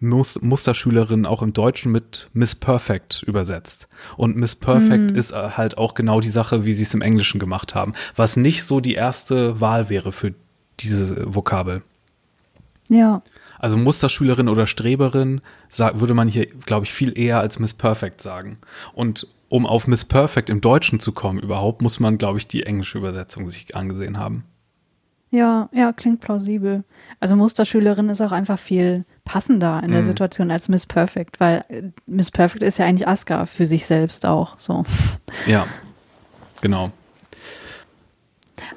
Musterschülerin auch im Deutschen mit Miss Perfect übersetzt. Und Miss Perfect mhm. ist äh, halt auch genau die Sache, wie sie es im Englischen gemacht haben, was nicht so die erste Wahl wäre für diese Vokabel. Ja. Also Musterschülerin oder Streberin sag, würde man hier, glaube ich, viel eher als Miss Perfect sagen. Und um auf Miss Perfect im Deutschen zu kommen überhaupt, muss man, glaube ich, die englische Übersetzung sich angesehen haben. Ja, ja, klingt plausibel. Also Musterschülerin ist auch einfach viel passender in der mhm. Situation als Miss Perfect, weil äh, Miss Perfect ist ja eigentlich Aska für sich selbst auch. So. Ja, genau.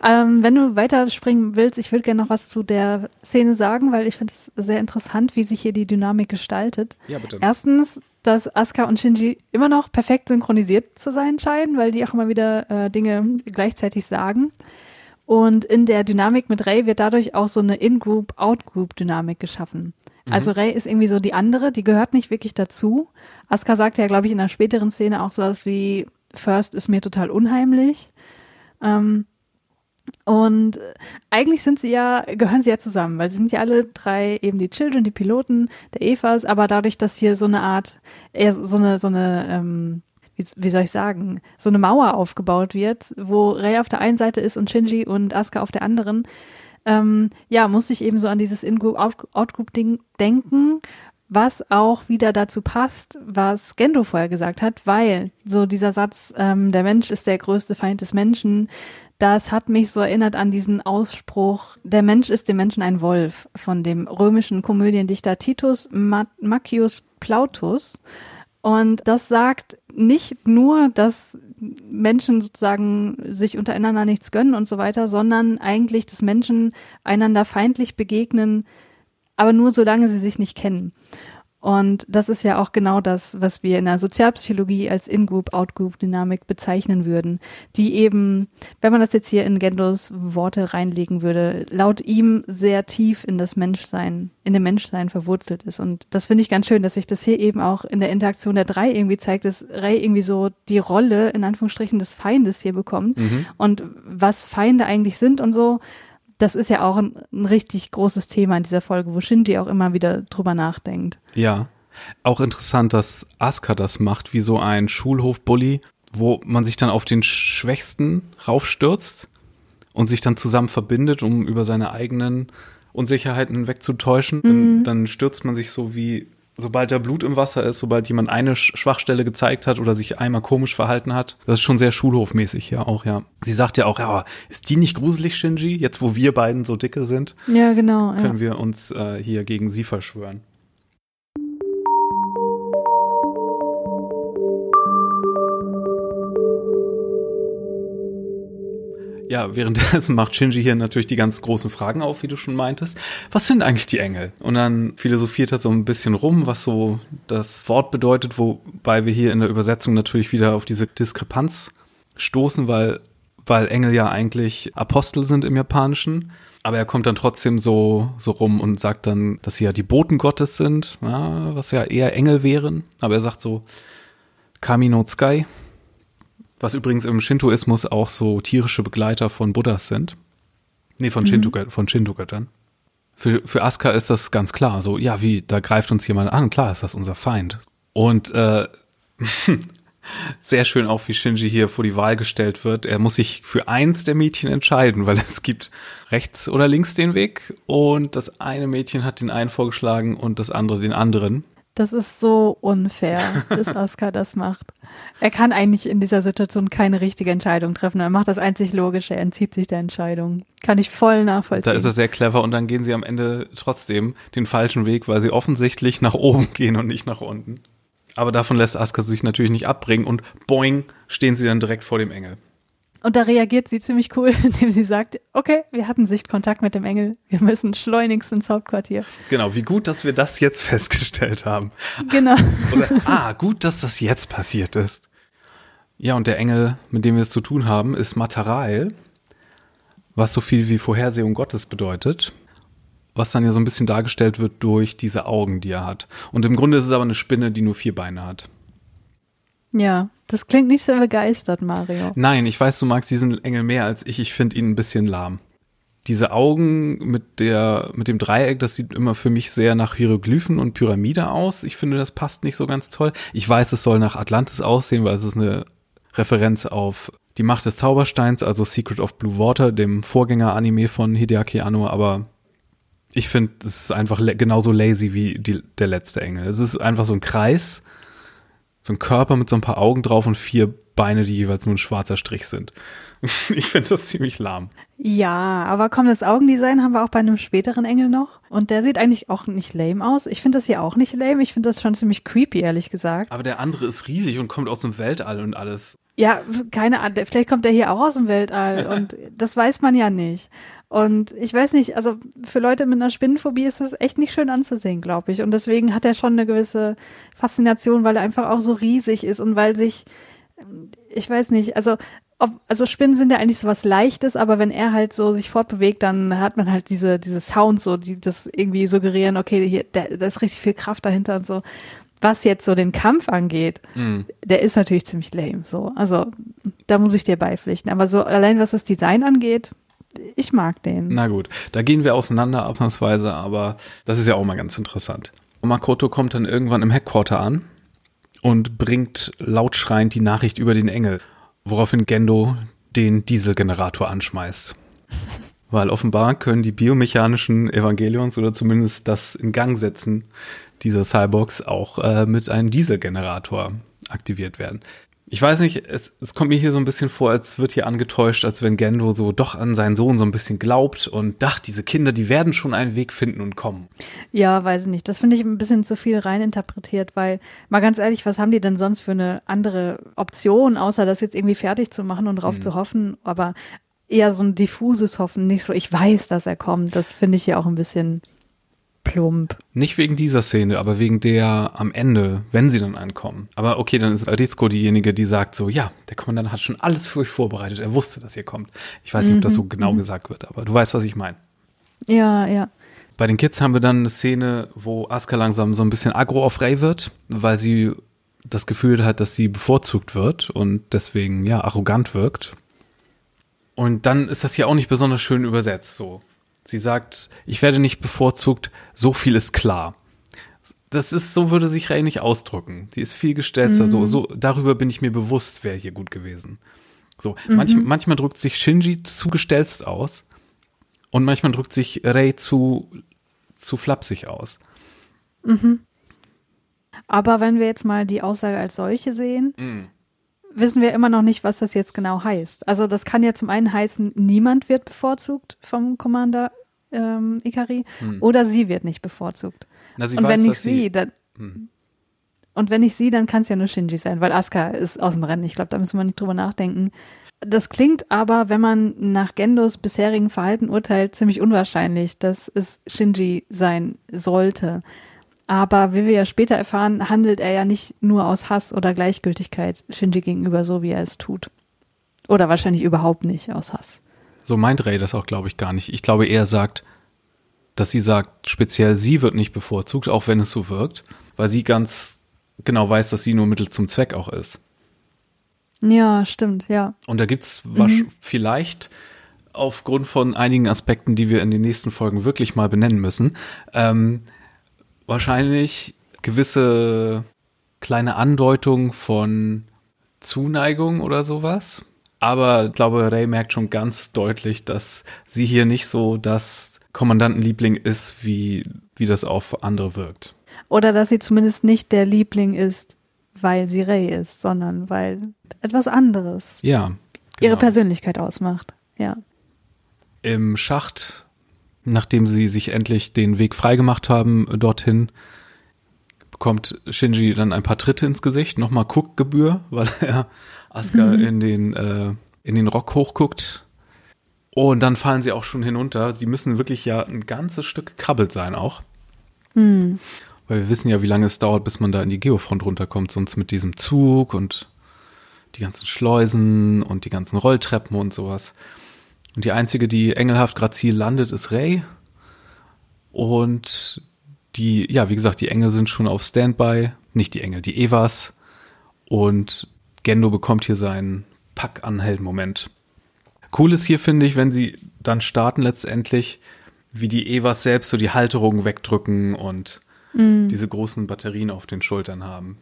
Ähm, wenn du weiterspringen willst, ich würde gerne noch was zu der Szene sagen, weil ich finde es sehr interessant, wie sich hier die Dynamik gestaltet. Ja, bitte. Erstens, dass Asuka und Shinji immer noch perfekt synchronisiert zu sein scheinen, weil die auch immer wieder äh, Dinge gleichzeitig sagen. Und in der Dynamik mit Ray wird dadurch auch so eine In-Group, Out-Group-Dynamik geschaffen. Mhm. Also Ray ist irgendwie so die andere, die gehört nicht wirklich dazu. Asuka sagt ja, glaube ich, in einer späteren Szene auch sowas wie First ist mir total unheimlich. Ähm, und eigentlich sind sie ja, gehören sie ja zusammen, weil sie sind ja alle drei eben die Children, die Piloten der Evas, aber dadurch, dass hier so eine Art, eher so eine, so eine, ähm, wie, wie soll ich sagen, so eine Mauer aufgebaut wird, wo Rey auf der einen Seite ist und Shinji und Asuka auf der anderen. Ähm, ja, muss ich eben so an dieses In-Group, Out-Group-Ding denken, was auch wieder dazu passt, was Gendo vorher gesagt hat, weil so dieser Satz, ähm, der Mensch ist der größte Feind des Menschen, das hat mich so erinnert an diesen Ausspruch, der Mensch ist dem Menschen ein Wolf von dem römischen Komödiendichter Titus Maccius Plautus. Und das sagt nicht nur, dass Menschen sozusagen sich untereinander nichts gönnen und so weiter, sondern eigentlich, dass Menschen einander feindlich begegnen, aber nur solange sie sich nicht kennen. Und das ist ja auch genau das, was wir in der Sozialpsychologie als In-Group, Out-Group-Dynamik bezeichnen würden, die eben, wenn man das jetzt hier in Gendos Worte reinlegen würde, laut ihm sehr tief in das Menschsein, in dem Menschsein verwurzelt ist. Und das finde ich ganz schön, dass sich das hier eben auch in der Interaktion der drei irgendwie zeigt, dass Ray irgendwie so die Rolle, in Anführungsstrichen, des Feindes hier bekommt mhm. und was Feinde eigentlich sind und so das ist ja auch ein, ein, richtig großes Thema in dieser Folge, wo Shinji auch immer wieder drüber nachdenkt. Ja. Auch interessant, dass Asuka das macht, wie so ein Schulhof-Bully, wo man sich dann auf den Schwächsten raufstürzt und sich dann zusammen verbindet, um über seine eigenen Unsicherheiten wegzutäuschen. Mhm. Dann, dann stürzt man sich so wie sobald da Blut im Wasser ist, sobald jemand eine Schwachstelle gezeigt hat oder sich einmal komisch verhalten hat. Das ist schon sehr schulhofmäßig ja auch, ja. Sie sagt ja auch, ja, ist die nicht gruselig, Shinji? Jetzt, wo wir beiden so dicke sind, ja, genau, können ja. wir uns äh, hier gegen sie verschwören. Ja, währenddessen macht Shinji hier natürlich die ganz großen Fragen auf, wie du schon meintest. Was sind eigentlich die Engel? Und dann philosophiert er so ein bisschen rum, was so das Wort bedeutet, wobei wir hier in der Übersetzung natürlich wieder auf diese Diskrepanz stoßen, weil, weil Engel ja eigentlich Apostel sind im Japanischen. Aber er kommt dann trotzdem so, so rum und sagt dann, dass sie ja die Boten Gottes sind, ja, was ja eher Engel wären. Aber er sagt so, Kami no Sky, was übrigens im Shintoismus auch so tierische Begleiter von Buddhas sind. Nee, von, mhm. Shinto, von Shinto-Göttern. Für, für Asuka ist das ganz klar. So, ja, wie, da greift uns jemand an. Klar ist das unser Feind. Und äh, sehr schön auch, wie Shinji hier vor die Wahl gestellt wird. Er muss sich für eins der Mädchen entscheiden, weil es gibt rechts oder links den Weg und das eine Mädchen hat den einen vorgeschlagen und das andere den anderen. Das ist so unfair, dass Oscar das macht. Er kann eigentlich in dieser Situation keine richtige Entscheidung treffen. Er macht das einzig Logische, er entzieht sich der Entscheidung. Kann ich voll nachvollziehen. Da ist er sehr clever und dann gehen sie am Ende trotzdem den falschen Weg, weil sie offensichtlich nach oben gehen und nicht nach unten. Aber davon lässt Asuka sich natürlich nicht abbringen und boing, stehen sie dann direkt vor dem Engel. Und da reagiert sie ziemlich cool, indem sie sagt, okay, wir hatten Sichtkontakt mit dem Engel, wir müssen schleunigst ins Hauptquartier. Genau, wie gut, dass wir das jetzt festgestellt haben. Genau. Oder, ah, gut, dass das jetzt passiert ist. Ja, und der Engel, mit dem wir es zu tun haben, ist Matarael, was so viel wie Vorhersehung Gottes bedeutet was dann ja so ein bisschen dargestellt wird durch diese Augen, die er hat. Und im Grunde ist es aber eine Spinne, die nur vier Beine hat. Ja, das klingt nicht so begeistert, Mario. Nein, ich weiß, du magst diesen Engel mehr als ich. Ich finde ihn ein bisschen lahm. Diese Augen mit der, mit dem Dreieck, das sieht immer für mich sehr nach Hieroglyphen und Pyramide aus. Ich finde, das passt nicht so ganz toll. Ich weiß, es soll nach Atlantis aussehen, weil es ist eine Referenz auf die Macht des Zaubersteins, also Secret of Blue Water, dem Vorgänger-Anime von Hideaki Anno, aber ich finde, es ist einfach genauso lazy wie die, der letzte Engel. Es ist einfach so ein Kreis, so ein Körper mit so ein paar Augen drauf und vier Beine, die jeweils nur ein schwarzer Strich sind. ich finde das ziemlich lahm. Ja, aber komm, das Augendesign haben wir auch bei einem späteren Engel noch. Und der sieht eigentlich auch nicht lame aus. Ich finde das hier auch nicht lame. Ich finde das schon ziemlich creepy, ehrlich gesagt. Aber der andere ist riesig und kommt aus dem Weltall und alles. Ja, keine Ahnung. Vielleicht kommt der hier auch aus dem Weltall und das weiß man ja nicht. Und ich weiß nicht, also für Leute mit einer Spinnenphobie ist das echt nicht schön anzusehen, glaube ich. Und deswegen hat er schon eine gewisse Faszination, weil er einfach auch so riesig ist und weil sich, ich weiß nicht, also ob, also Spinnen sind ja eigentlich so was Leichtes, aber wenn er halt so sich fortbewegt, dann hat man halt diese, diese Sounds, so, die das irgendwie suggerieren, okay, hier, da, da ist richtig viel Kraft dahinter und so. Was jetzt so den Kampf angeht, mm. der ist natürlich ziemlich lame, so. Also, da muss ich dir beipflichten. Aber so allein was das Design angeht, ich mag den. Na gut, da gehen wir auseinander ausnahmsweise, aber das ist ja auch mal ganz interessant. Makoto kommt dann irgendwann im Headquarter an und bringt laut schreiend die Nachricht über den Engel, woraufhin Gendo den Dieselgenerator anschmeißt. Weil offenbar können die biomechanischen Evangelions oder zumindest das in Gang setzen dieser Cyborgs auch äh, mit einem Dieselgenerator aktiviert werden ich weiß nicht, es, es, kommt mir hier so ein bisschen vor, als wird hier angetäuscht, als wenn Gendo so doch an seinen Sohn so ein bisschen glaubt und dachte, diese Kinder, die werden schon einen Weg finden und kommen. Ja, weiß ich nicht. Das finde ich ein bisschen zu viel reininterpretiert, weil, mal ganz ehrlich, was haben die denn sonst für eine andere Option, außer das jetzt irgendwie fertig zu machen und drauf mhm. zu hoffen? Aber eher so ein diffuses Hoffen, nicht so, ich weiß, dass er kommt. Das finde ich hier auch ein bisschen plump. Nicht wegen dieser Szene, aber wegen der am Ende, wenn sie dann ankommen. Aber okay, dann ist Aritzko diejenige, die sagt so, ja, der Kommandant hat schon alles für euch vorbereitet. Er wusste, dass ihr kommt. Ich weiß nicht, ob das so mhm, genau mhm. gesagt wird, aber du weißt, was ich meine. Ja, ja. Bei den Kids haben wir dann eine Szene, wo Asuka langsam so ein bisschen aggro auf Ray wird, weil sie das Gefühl hat, dass sie bevorzugt wird und deswegen ja arrogant wirkt. Und dann ist das hier auch nicht besonders schön übersetzt so. Sie sagt, ich werde nicht bevorzugt, so viel ist klar. Das ist, so würde sich Ray nicht ausdrücken. Die ist viel gestellter, mhm. so, so, darüber bin ich mir bewusst, wäre hier gut gewesen. So, mhm. manch, manchmal drückt sich Shinji zu gestelzt aus und manchmal drückt sich Ray zu, zu flapsig aus. Mhm. Aber wenn wir jetzt mal die Aussage als solche sehen, mhm. Wissen wir immer noch nicht, was das jetzt genau heißt. Also das kann ja zum einen heißen, niemand wird bevorzugt vom Commander ähm, Ikari hm. oder sie wird nicht bevorzugt. Na, und weiß, wenn nicht sie, dann hm. und wenn nicht sie, dann kann es ja nur Shinji sein, weil Asuka ist aus dem Rennen. Ich glaube, da müssen wir nicht drüber nachdenken. Das klingt aber, wenn man nach Gendos bisherigem Verhalten urteilt, ziemlich unwahrscheinlich, dass es Shinji sein sollte. Aber wie wir ja später erfahren, handelt er ja nicht nur aus Hass oder Gleichgültigkeit Shinji gegenüber, so wie er es tut. Oder wahrscheinlich überhaupt nicht aus Hass. So meint Ray das auch, glaube ich, gar nicht. Ich glaube, er sagt, dass sie sagt, speziell sie wird nicht bevorzugt, auch wenn es so wirkt, weil sie ganz genau weiß, dass sie nur Mittel zum Zweck auch ist. Ja, stimmt, ja. Und da gibt's mhm. vielleicht aufgrund von einigen Aspekten, die wir in den nächsten Folgen wirklich mal benennen müssen, ähm, wahrscheinlich gewisse kleine Andeutung von Zuneigung oder sowas. Aber ich glaube, Ray merkt schon ganz deutlich, dass sie hier nicht so das Kommandantenliebling ist, wie, wie das auf andere wirkt. Oder dass sie zumindest nicht der Liebling ist, weil sie Ray ist, sondern weil etwas anderes Ja. Genau. ihre Persönlichkeit ausmacht. Ja. Im Schacht, nachdem sie sich endlich den Weg freigemacht haben äh, dorthin, bekommt Shinji dann ein paar Tritte ins Gesicht, nochmal Guckgebühr, weil er Asuka Mhm. in den äh, in den Rock hochguckt. Und dann fallen sie auch schon hinunter. Sie müssen wirklich ja ein ganzes Stück gekrabbelt sein auch. Hm. Weil wir wissen ja, wie lange es dauert, bis man da in die Geofront runterkommt, sonst mit diesem Zug und die ganzen Schleusen und die ganzen Rolltreppen und sowas. Und die einzige, die engelhaft grazil landet, ist Ray. Und die, ja, wie gesagt, die Engel sind schon auf Standby. Nicht die Engel, die Evas. Und Gendo bekommt hier seinen Pack-Anheld-Moment. Cool ist hier, finde ich, wenn sie dann starten letztendlich, wie die Evas selbst so die Halterung wegdrücken und diese großen Batterien auf den Schultern haben.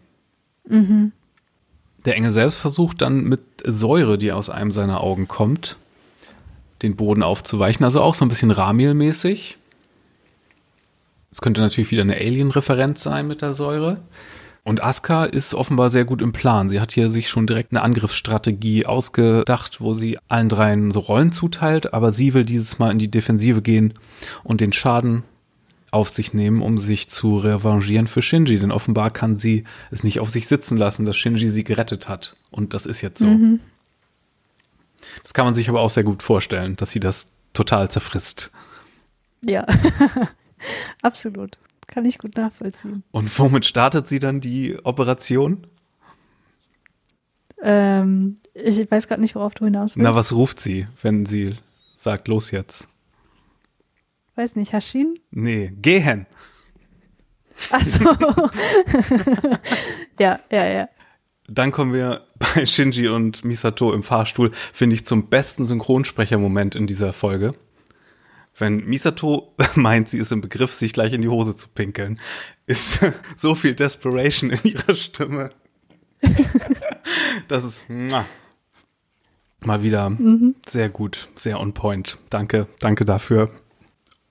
Der Engel selbst versucht dann mit Säure, die aus einem seiner Augen kommt, den Boden aufzuweichen. Also auch so ein bisschen Ramiel-mäßig. Es könnte natürlich wieder eine Alien-Referenz sein mit der Säure. Und Asuka ist offenbar sehr gut im Plan. Sie hat hier sich schon direkt eine Angriffsstrategie ausgedacht, wo sie allen dreien so Rollen zuteilt, aber sie will dieses Mal in die Defensive gehen und den Schaden auf sich nehmen, um sich zu revanchieren für Shinji. Denn offenbar kann sie es nicht auf sich sitzen lassen, dass Shinji sie gerettet hat. Und das ist jetzt so. Das kann man sich aber auch sehr gut vorstellen, dass sie das total zerfrisst. Ja. Absolut. Kann ich gut nachvollziehen. Und womit startet sie dann die Operation? Ähm, ich weiß gerade nicht, worauf du hinaus willst. Na, was ruft sie, wenn sie sagt, los jetzt? Weiß nicht, Hashin? Nee, gehen. Ach so. ja, ja, ja. Dann kommen wir bei Shinji und Misato im Fahrstuhl, finde ich, zum besten Synchronsprechermoment in dieser Folge. Wenn Misato meint, sie ist im Begriff, sich gleich in die Hose zu pinkeln, ist so viel Desperation in ihrer Stimme. Das ist mal wieder sehr gut, sehr on point. Danke, danke dafür.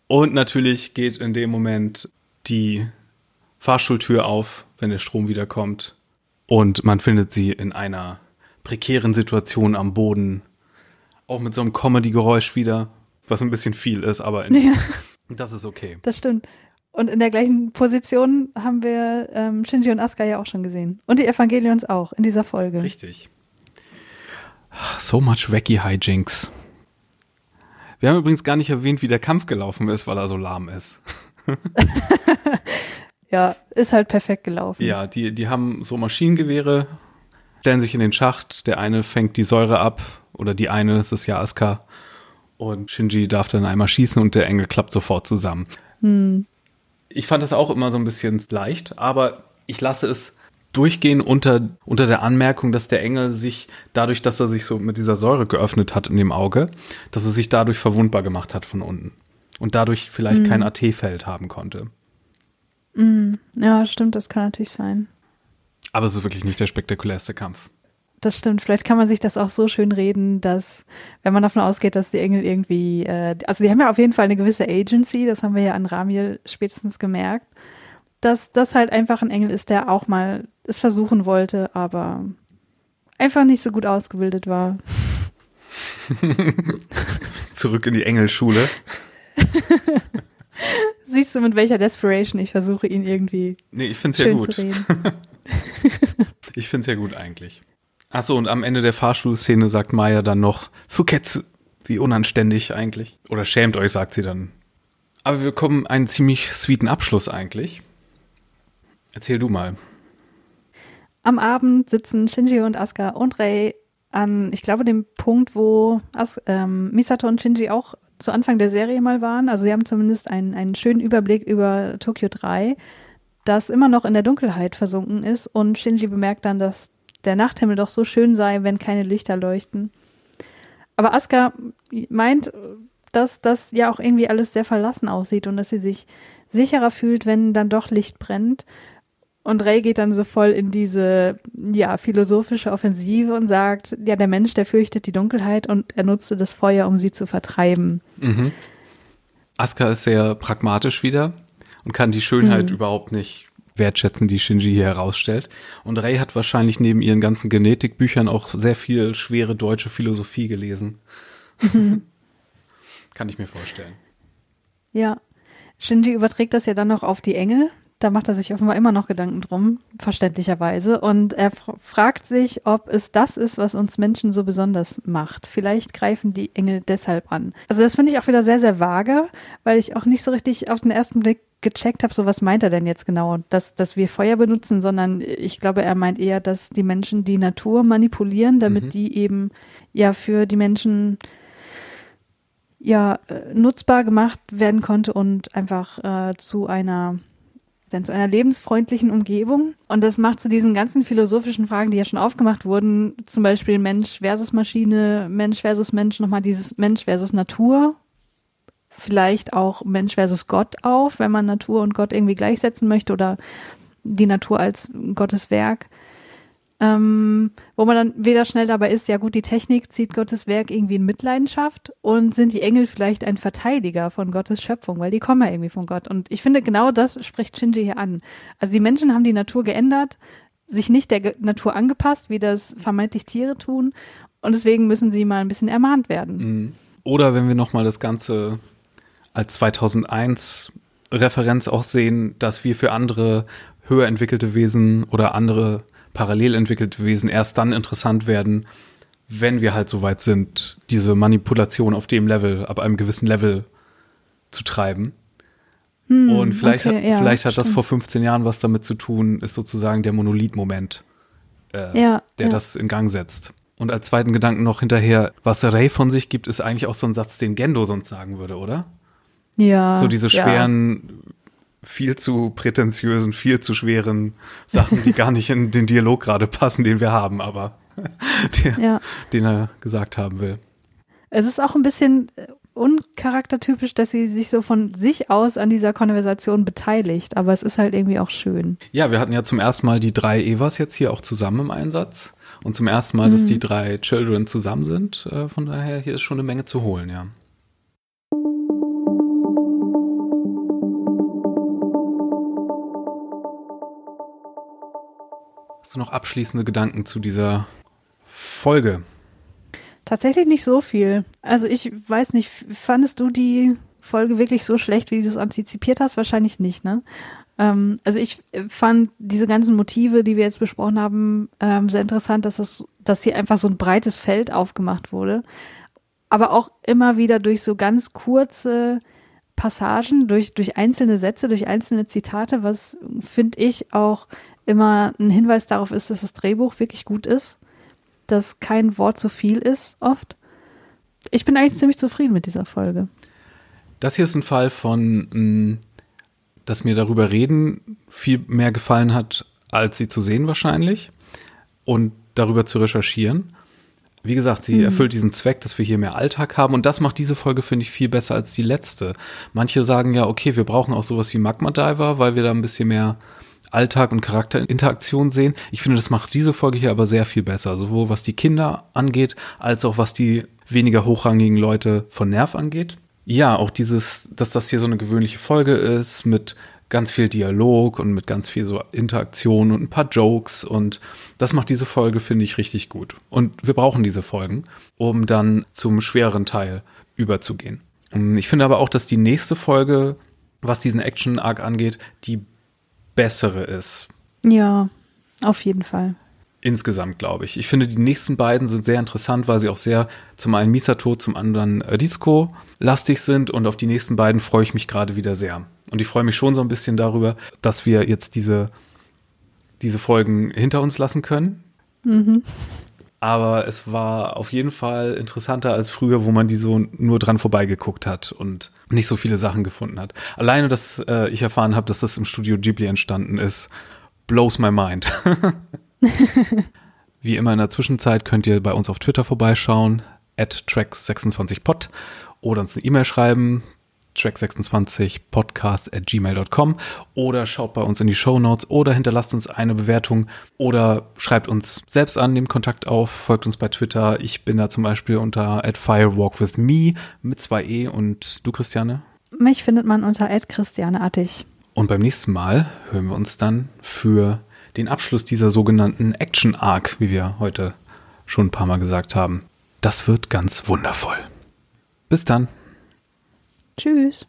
Und natürlich geht in dem Moment die Fahrstuhltür auf, wenn der Strom wiederkommt. Und man findet sie in einer prekären Situation am Boden. Auch mit so einem Comedy-Geräusch wieder, was ein bisschen viel ist, aber in, Ja, das ist okay. das stimmt. Und in der gleichen Position haben wir ähm, Shinji und Asuka ja auch schon gesehen. Und die Evangelions auch in dieser Folge. Richtig. So much wacky Hijinks. Wir haben übrigens gar nicht erwähnt, wie der Kampf gelaufen ist, weil er so lahm ist. Ja, ist halt perfekt gelaufen. Ja, die, die haben so Maschinengewehre, stellen sich in den Schacht. Der eine fängt die Säure ab, oder die eine, das ist ja Asuka. Und Shinji darf dann einmal schießen und der Engel klappt sofort zusammen. Ich fand das auch immer so ein bisschen leicht, aber ich lasse es durchgehen unter, unter der Anmerkung, dass der Engel sich dadurch, dass er sich so mit dieser Säure geöffnet hat in dem Auge, dass er sich dadurch verwundbar gemacht hat von unten. Und dadurch vielleicht kein AT-Feld haben konnte. Ja, stimmt, das kann natürlich sein. Aber es ist wirklich nicht der spektakulärste Kampf. Das stimmt. Vielleicht kann man sich das auch so schön reden, dass, wenn man davon ausgeht, dass die Engel irgendwie, äh, also die haben ja auf jeden Fall eine gewisse Agency, das haben wir ja an Ramiel spätestens gemerkt, dass das halt einfach ein Engel ist, der auch mal es versuchen wollte, aber einfach nicht so gut ausgebildet war. Zurück in die Engelschule. Siehst du, mit welcher Desperation ich versuche, ihn irgendwie Nee, ich find's ja schön gut. zu reden. Ich find's ja gut eigentlich. Achso, und am Ende der Fahrstuhlszene sagt Maya dann noch, Fuketsu, wie unanständig eigentlich. Oder schämt euch, sagt sie dann. Aber wir kommen einen ziemlich sweeten Abschluss eigentlich. Erzähl du mal. Am Abend sitzen Shinji und Asuka und Rei an, ich glaube, dem Punkt, wo As ähm, Misato und Shinji auch zu Anfang der Serie mal waren. Also sie haben zumindest einen, einen schönen Überblick über Tokyo 3, das immer noch in der Dunkelheit versunken ist. Und Shinji bemerkt dann, dass der Nachthimmel doch so schön sei, wenn keine Lichter leuchten. Aber Asuka meint, dass das ja auch irgendwie alles sehr verlassen aussieht und dass sie sich sicherer fühlt, wenn dann doch Licht brennt. Und Ray geht dann so voll in diese, ja, philosophische Offensive und sagt, ja, der Mensch, der fürchtet die Dunkelheit und er nutzte das Feuer, um sie zu vertreiben. Mhm. Asuka ist sehr pragmatisch wieder und kann die Schönheit mhm. überhaupt nicht wertschätzen, die Shinji hier herausstellt. Und Ray hat wahrscheinlich neben ihren ganzen Genetikbüchern auch sehr viel schwere deutsche Philosophie gelesen. Mhm. kann ich mir vorstellen. Ja. Shinji überträgt das ja dann noch auf die Engel. Da macht er sich offenbar immer noch Gedanken drum, verständlicherweise. Und er fragt sich, ob es das ist, was uns Menschen so besonders macht. Vielleicht greifen die Engel deshalb an. Also das finde ich auch wieder sehr, sehr vage, weil ich auch nicht so richtig auf den ersten Blick gecheckt habe, so was meint er denn jetzt genau, dass, dass wir Feuer benutzen, sondern ich glaube, er meint eher, dass die Menschen die Natur manipulieren, damit mhm. die eben ja für die Menschen ja nutzbar gemacht werden konnte und einfach äh, zu einer denn zu einer lebensfreundlichen Umgebung. Und das macht zu diesen ganzen philosophischen Fragen, die ja schon aufgemacht wurden, zum Beispiel Mensch versus Maschine, Mensch versus Mensch, nochmal dieses Mensch versus Natur, vielleicht auch Mensch versus Gott auf, wenn man Natur und Gott irgendwie gleichsetzen möchte oder die Natur als Gottes Werk ähm, wo man dann wieder schnell dabei ist, ja gut, die Technik zieht Gottes Werk irgendwie in Mitleidenschaft und sind die Engel vielleicht ein Verteidiger von Gottes Schöpfung, weil die kommen ja irgendwie von Gott. Und ich finde, genau das spricht Shinji hier an. Also die Menschen haben die Natur geändert, sich nicht der Natur angepasst, wie das vermeintlich Tiere tun. Und deswegen müssen sie mal ein bisschen ermahnt werden. Mhm. Oder wenn wir nochmal das Ganze als 2001 Referenz auch sehen, dass wir für andere höher entwickelte Wesen oder andere parallel entwickelte Wesen erst dann interessant werden, wenn wir halt so weit sind, diese Manipulation auf dem Level, ab einem gewissen Level zu treiben. Hm, und vielleicht, okay, hat, ja, vielleicht hat das vor 15 Jahren was damit zu tun, ist sozusagen der Monolith-Moment, äh, ja, der ja. das in Gang setzt. Und als zweiten Gedanken noch hinterher, was Ray von sich gibt, ist eigentlich auch so ein Satz, den Gendo sonst sagen würde, oder? Ja. So diese schweren viel zu prätentiösen, viel zu schweren Sachen, die gar nicht in den Dialog gerade passen, den wir haben, aber der, ja. den er gesagt haben will. Es ist auch ein bisschen uncharaktertypisch, dass sie sich so von sich aus an dieser Konversation beteiligt, aber es ist halt irgendwie auch schön. Ja, wir hatten ja zum ersten Mal die drei Evas jetzt hier auch zusammen im Einsatz und zum ersten Mal, mhm. dass die drei Children zusammen sind. Äh, von daher, hier ist schon eine Menge zu holen, ja. Hast du noch abschließende Gedanken zu dieser Folge? Tatsächlich nicht so viel. Also ich weiß nicht, fandest du die Folge wirklich so schlecht, wie du das antizipiert hast? Wahrscheinlich nicht, ne? Ähm, also ich fand diese ganzen Motive, die wir jetzt besprochen haben, ähm, sehr interessant, dass das, dass hier einfach so ein breites Feld aufgemacht wurde. Aber auch immer wieder durch so ganz kurze Passagen, durch, durch einzelne Sätze, durch einzelne Zitate, was finde ich auch immer ein Hinweis darauf ist, dass das Drehbuch wirklich gut ist, dass kein Wort zu viel ist oft. Ich bin eigentlich ziemlich zufrieden mit dieser Folge. Das hier ist ein Fall von, mm, dass mir darüber reden viel mehr gefallen hat, als sie zu sehen wahrscheinlich und darüber zu recherchieren. Wie gesagt, sie mhm. erfüllt diesen Zweck, dass wir hier mehr Alltag haben und das macht diese Folge, finde ich, viel besser als die letzte. Manche sagen ja, okay, wir brauchen auch sowas wie Magma Diver, weil wir da ein bisschen mehr Alltag und Charakterinteraktion sehen. Ich finde, das macht diese Folge hier aber sehr viel besser, sowohl was die Kinder angeht, als auch was die weniger hochrangigen Leute von Nerv angeht. Ja, auch dieses, dass das hier so eine gewöhnliche Folge ist mit ganz viel Dialog und mit ganz viel so Interaktion und ein paar Jokes und das macht diese Folge, finde ich, richtig gut. Und wir brauchen diese Folgen, um dann zum schwereren Teil überzugehen. Ich finde aber auch, dass die nächste Folge, was diesen Action-Arc angeht, die bessere ist. Ja, auf jeden Fall. Insgesamt, glaube ich. Ich finde, die nächsten beiden sind sehr interessant, weil sie auch sehr zum einen Misato, zum anderen Rizko lastig sind und auf die nächsten beiden freue ich mich gerade wieder sehr. Und ich freue mich schon so ein bisschen darüber, dass wir jetzt diese, diese Folgen hinter uns lassen können. Mhm. Aber es war auf jeden Fall interessanter als früher, wo man die so nur dran vorbeigeguckt hat und nicht so viele Sachen gefunden hat. Alleine, dass äh, ich erfahren habe, dass das im Studio Ghibli entstanden ist, blows my mind. Wie immer in der Zwischenzeit könnt ihr bei uns auf Twitter vorbeischauen, at tracks26pod oder uns eine E-Mail schreiben track26podcast at gmail.com oder schaut bei uns in die Show Notes oder hinterlasst uns eine Bewertung oder schreibt uns selbst an, nehmt Kontakt auf, folgt uns bei Twitter. Ich bin da zum Beispiel unter at firewalkwithme mit zwei E und du, Christiane? Mich findet man unter at christianeartig. Und beim nächsten Mal hören wir uns dann für den Abschluss dieser sogenannten Action Arc, wie wir heute schon ein paar Mal gesagt haben. Das wird ganz wundervoll. Bis dann. Tschüss.